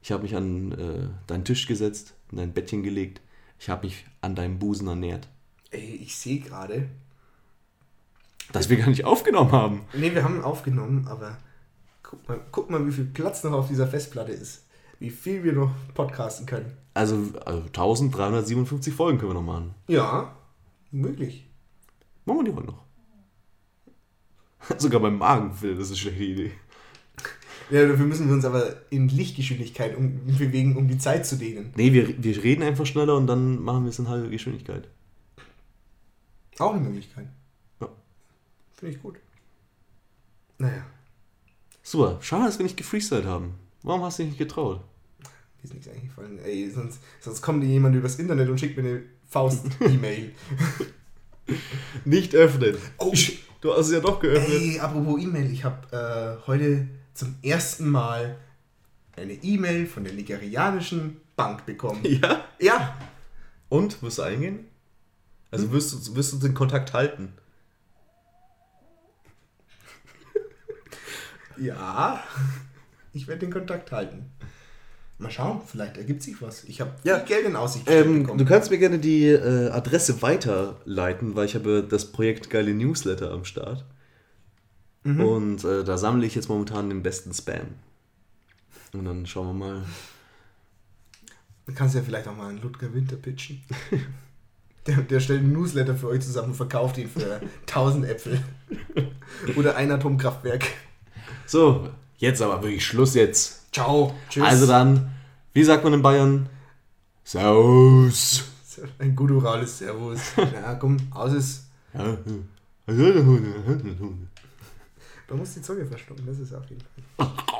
ich habe mich an äh, deinen Tisch gesetzt, in dein Bettchen gelegt, ich habe mich an deinem Busen ernährt. Ey, ich sehe gerade. Dass wir gar nicht aufgenommen haben. Nee, wir haben aufgenommen, aber Guck mal, guck mal, wie viel Platz noch auf dieser Festplatte ist. Wie viel wir noch podcasten können. Also, also 1357 Folgen können wir noch machen. Ja, möglich. Machen wir die heute noch. Sogar beim Magenfilm, das ist eine schlechte Idee. Ja, dafür müssen wir uns aber in Lichtgeschwindigkeit um, bewegen, um die Zeit zu dehnen. Nee, wir, wir reden einfach schneller und dann machen wir es in halber Geschwindigkeit. Auch eine Möglichkeit. Ja. Finde ich gut. Naja, Super, schade, dass wir nicht gefreestylt haben. Warum hast du dich nicht getraut? mir ist nichts eingefallen. Ey, sonst, sonst kommt dir jemand übers Internet und schickt mir eine Faust-E-Mail. Nicht öffnen. Oh, Du hast es ja doch geöffnet. Ey, apropos E-Mail, ich habe äh, heute zum ersten Mal eine E-Mail von der nigerianischen Bank bekommen. Ja? Ja, Und, wirst du eingehen? Also wirst du, wirst du den Kontakt halten? ja, ich werde den Kontakt halten. Mal schauen, vielleicht ergibt sich was. Ich habe Ja. Geld in Aussicht Ähm, du kannst mir gerne die äh, Adresse weiterleiten, weil ich habe das Projekt Geile Newsletter am Start. Und äh, da sammle ich jetzt momentan den besten Spam. Und dann schauen wir mal. Du kannst ja vielleicht auch mal einen Ludger Winter pitchen. Der, der stellt einen Newsletter für euch zusammen und verkauft ihn für 1000 Äpfel. Oder ein Atomkraftwerk. So, jetzt aber wirklich Schluss jetzt. Ciao. Tschüss. Also dann, wie sagt man in Bayern? Saus. Ein gutturales Servus. Ja, komm, aus ist. Ja. Man muss die Zunge verstoppen, das ist auf jeden Fall.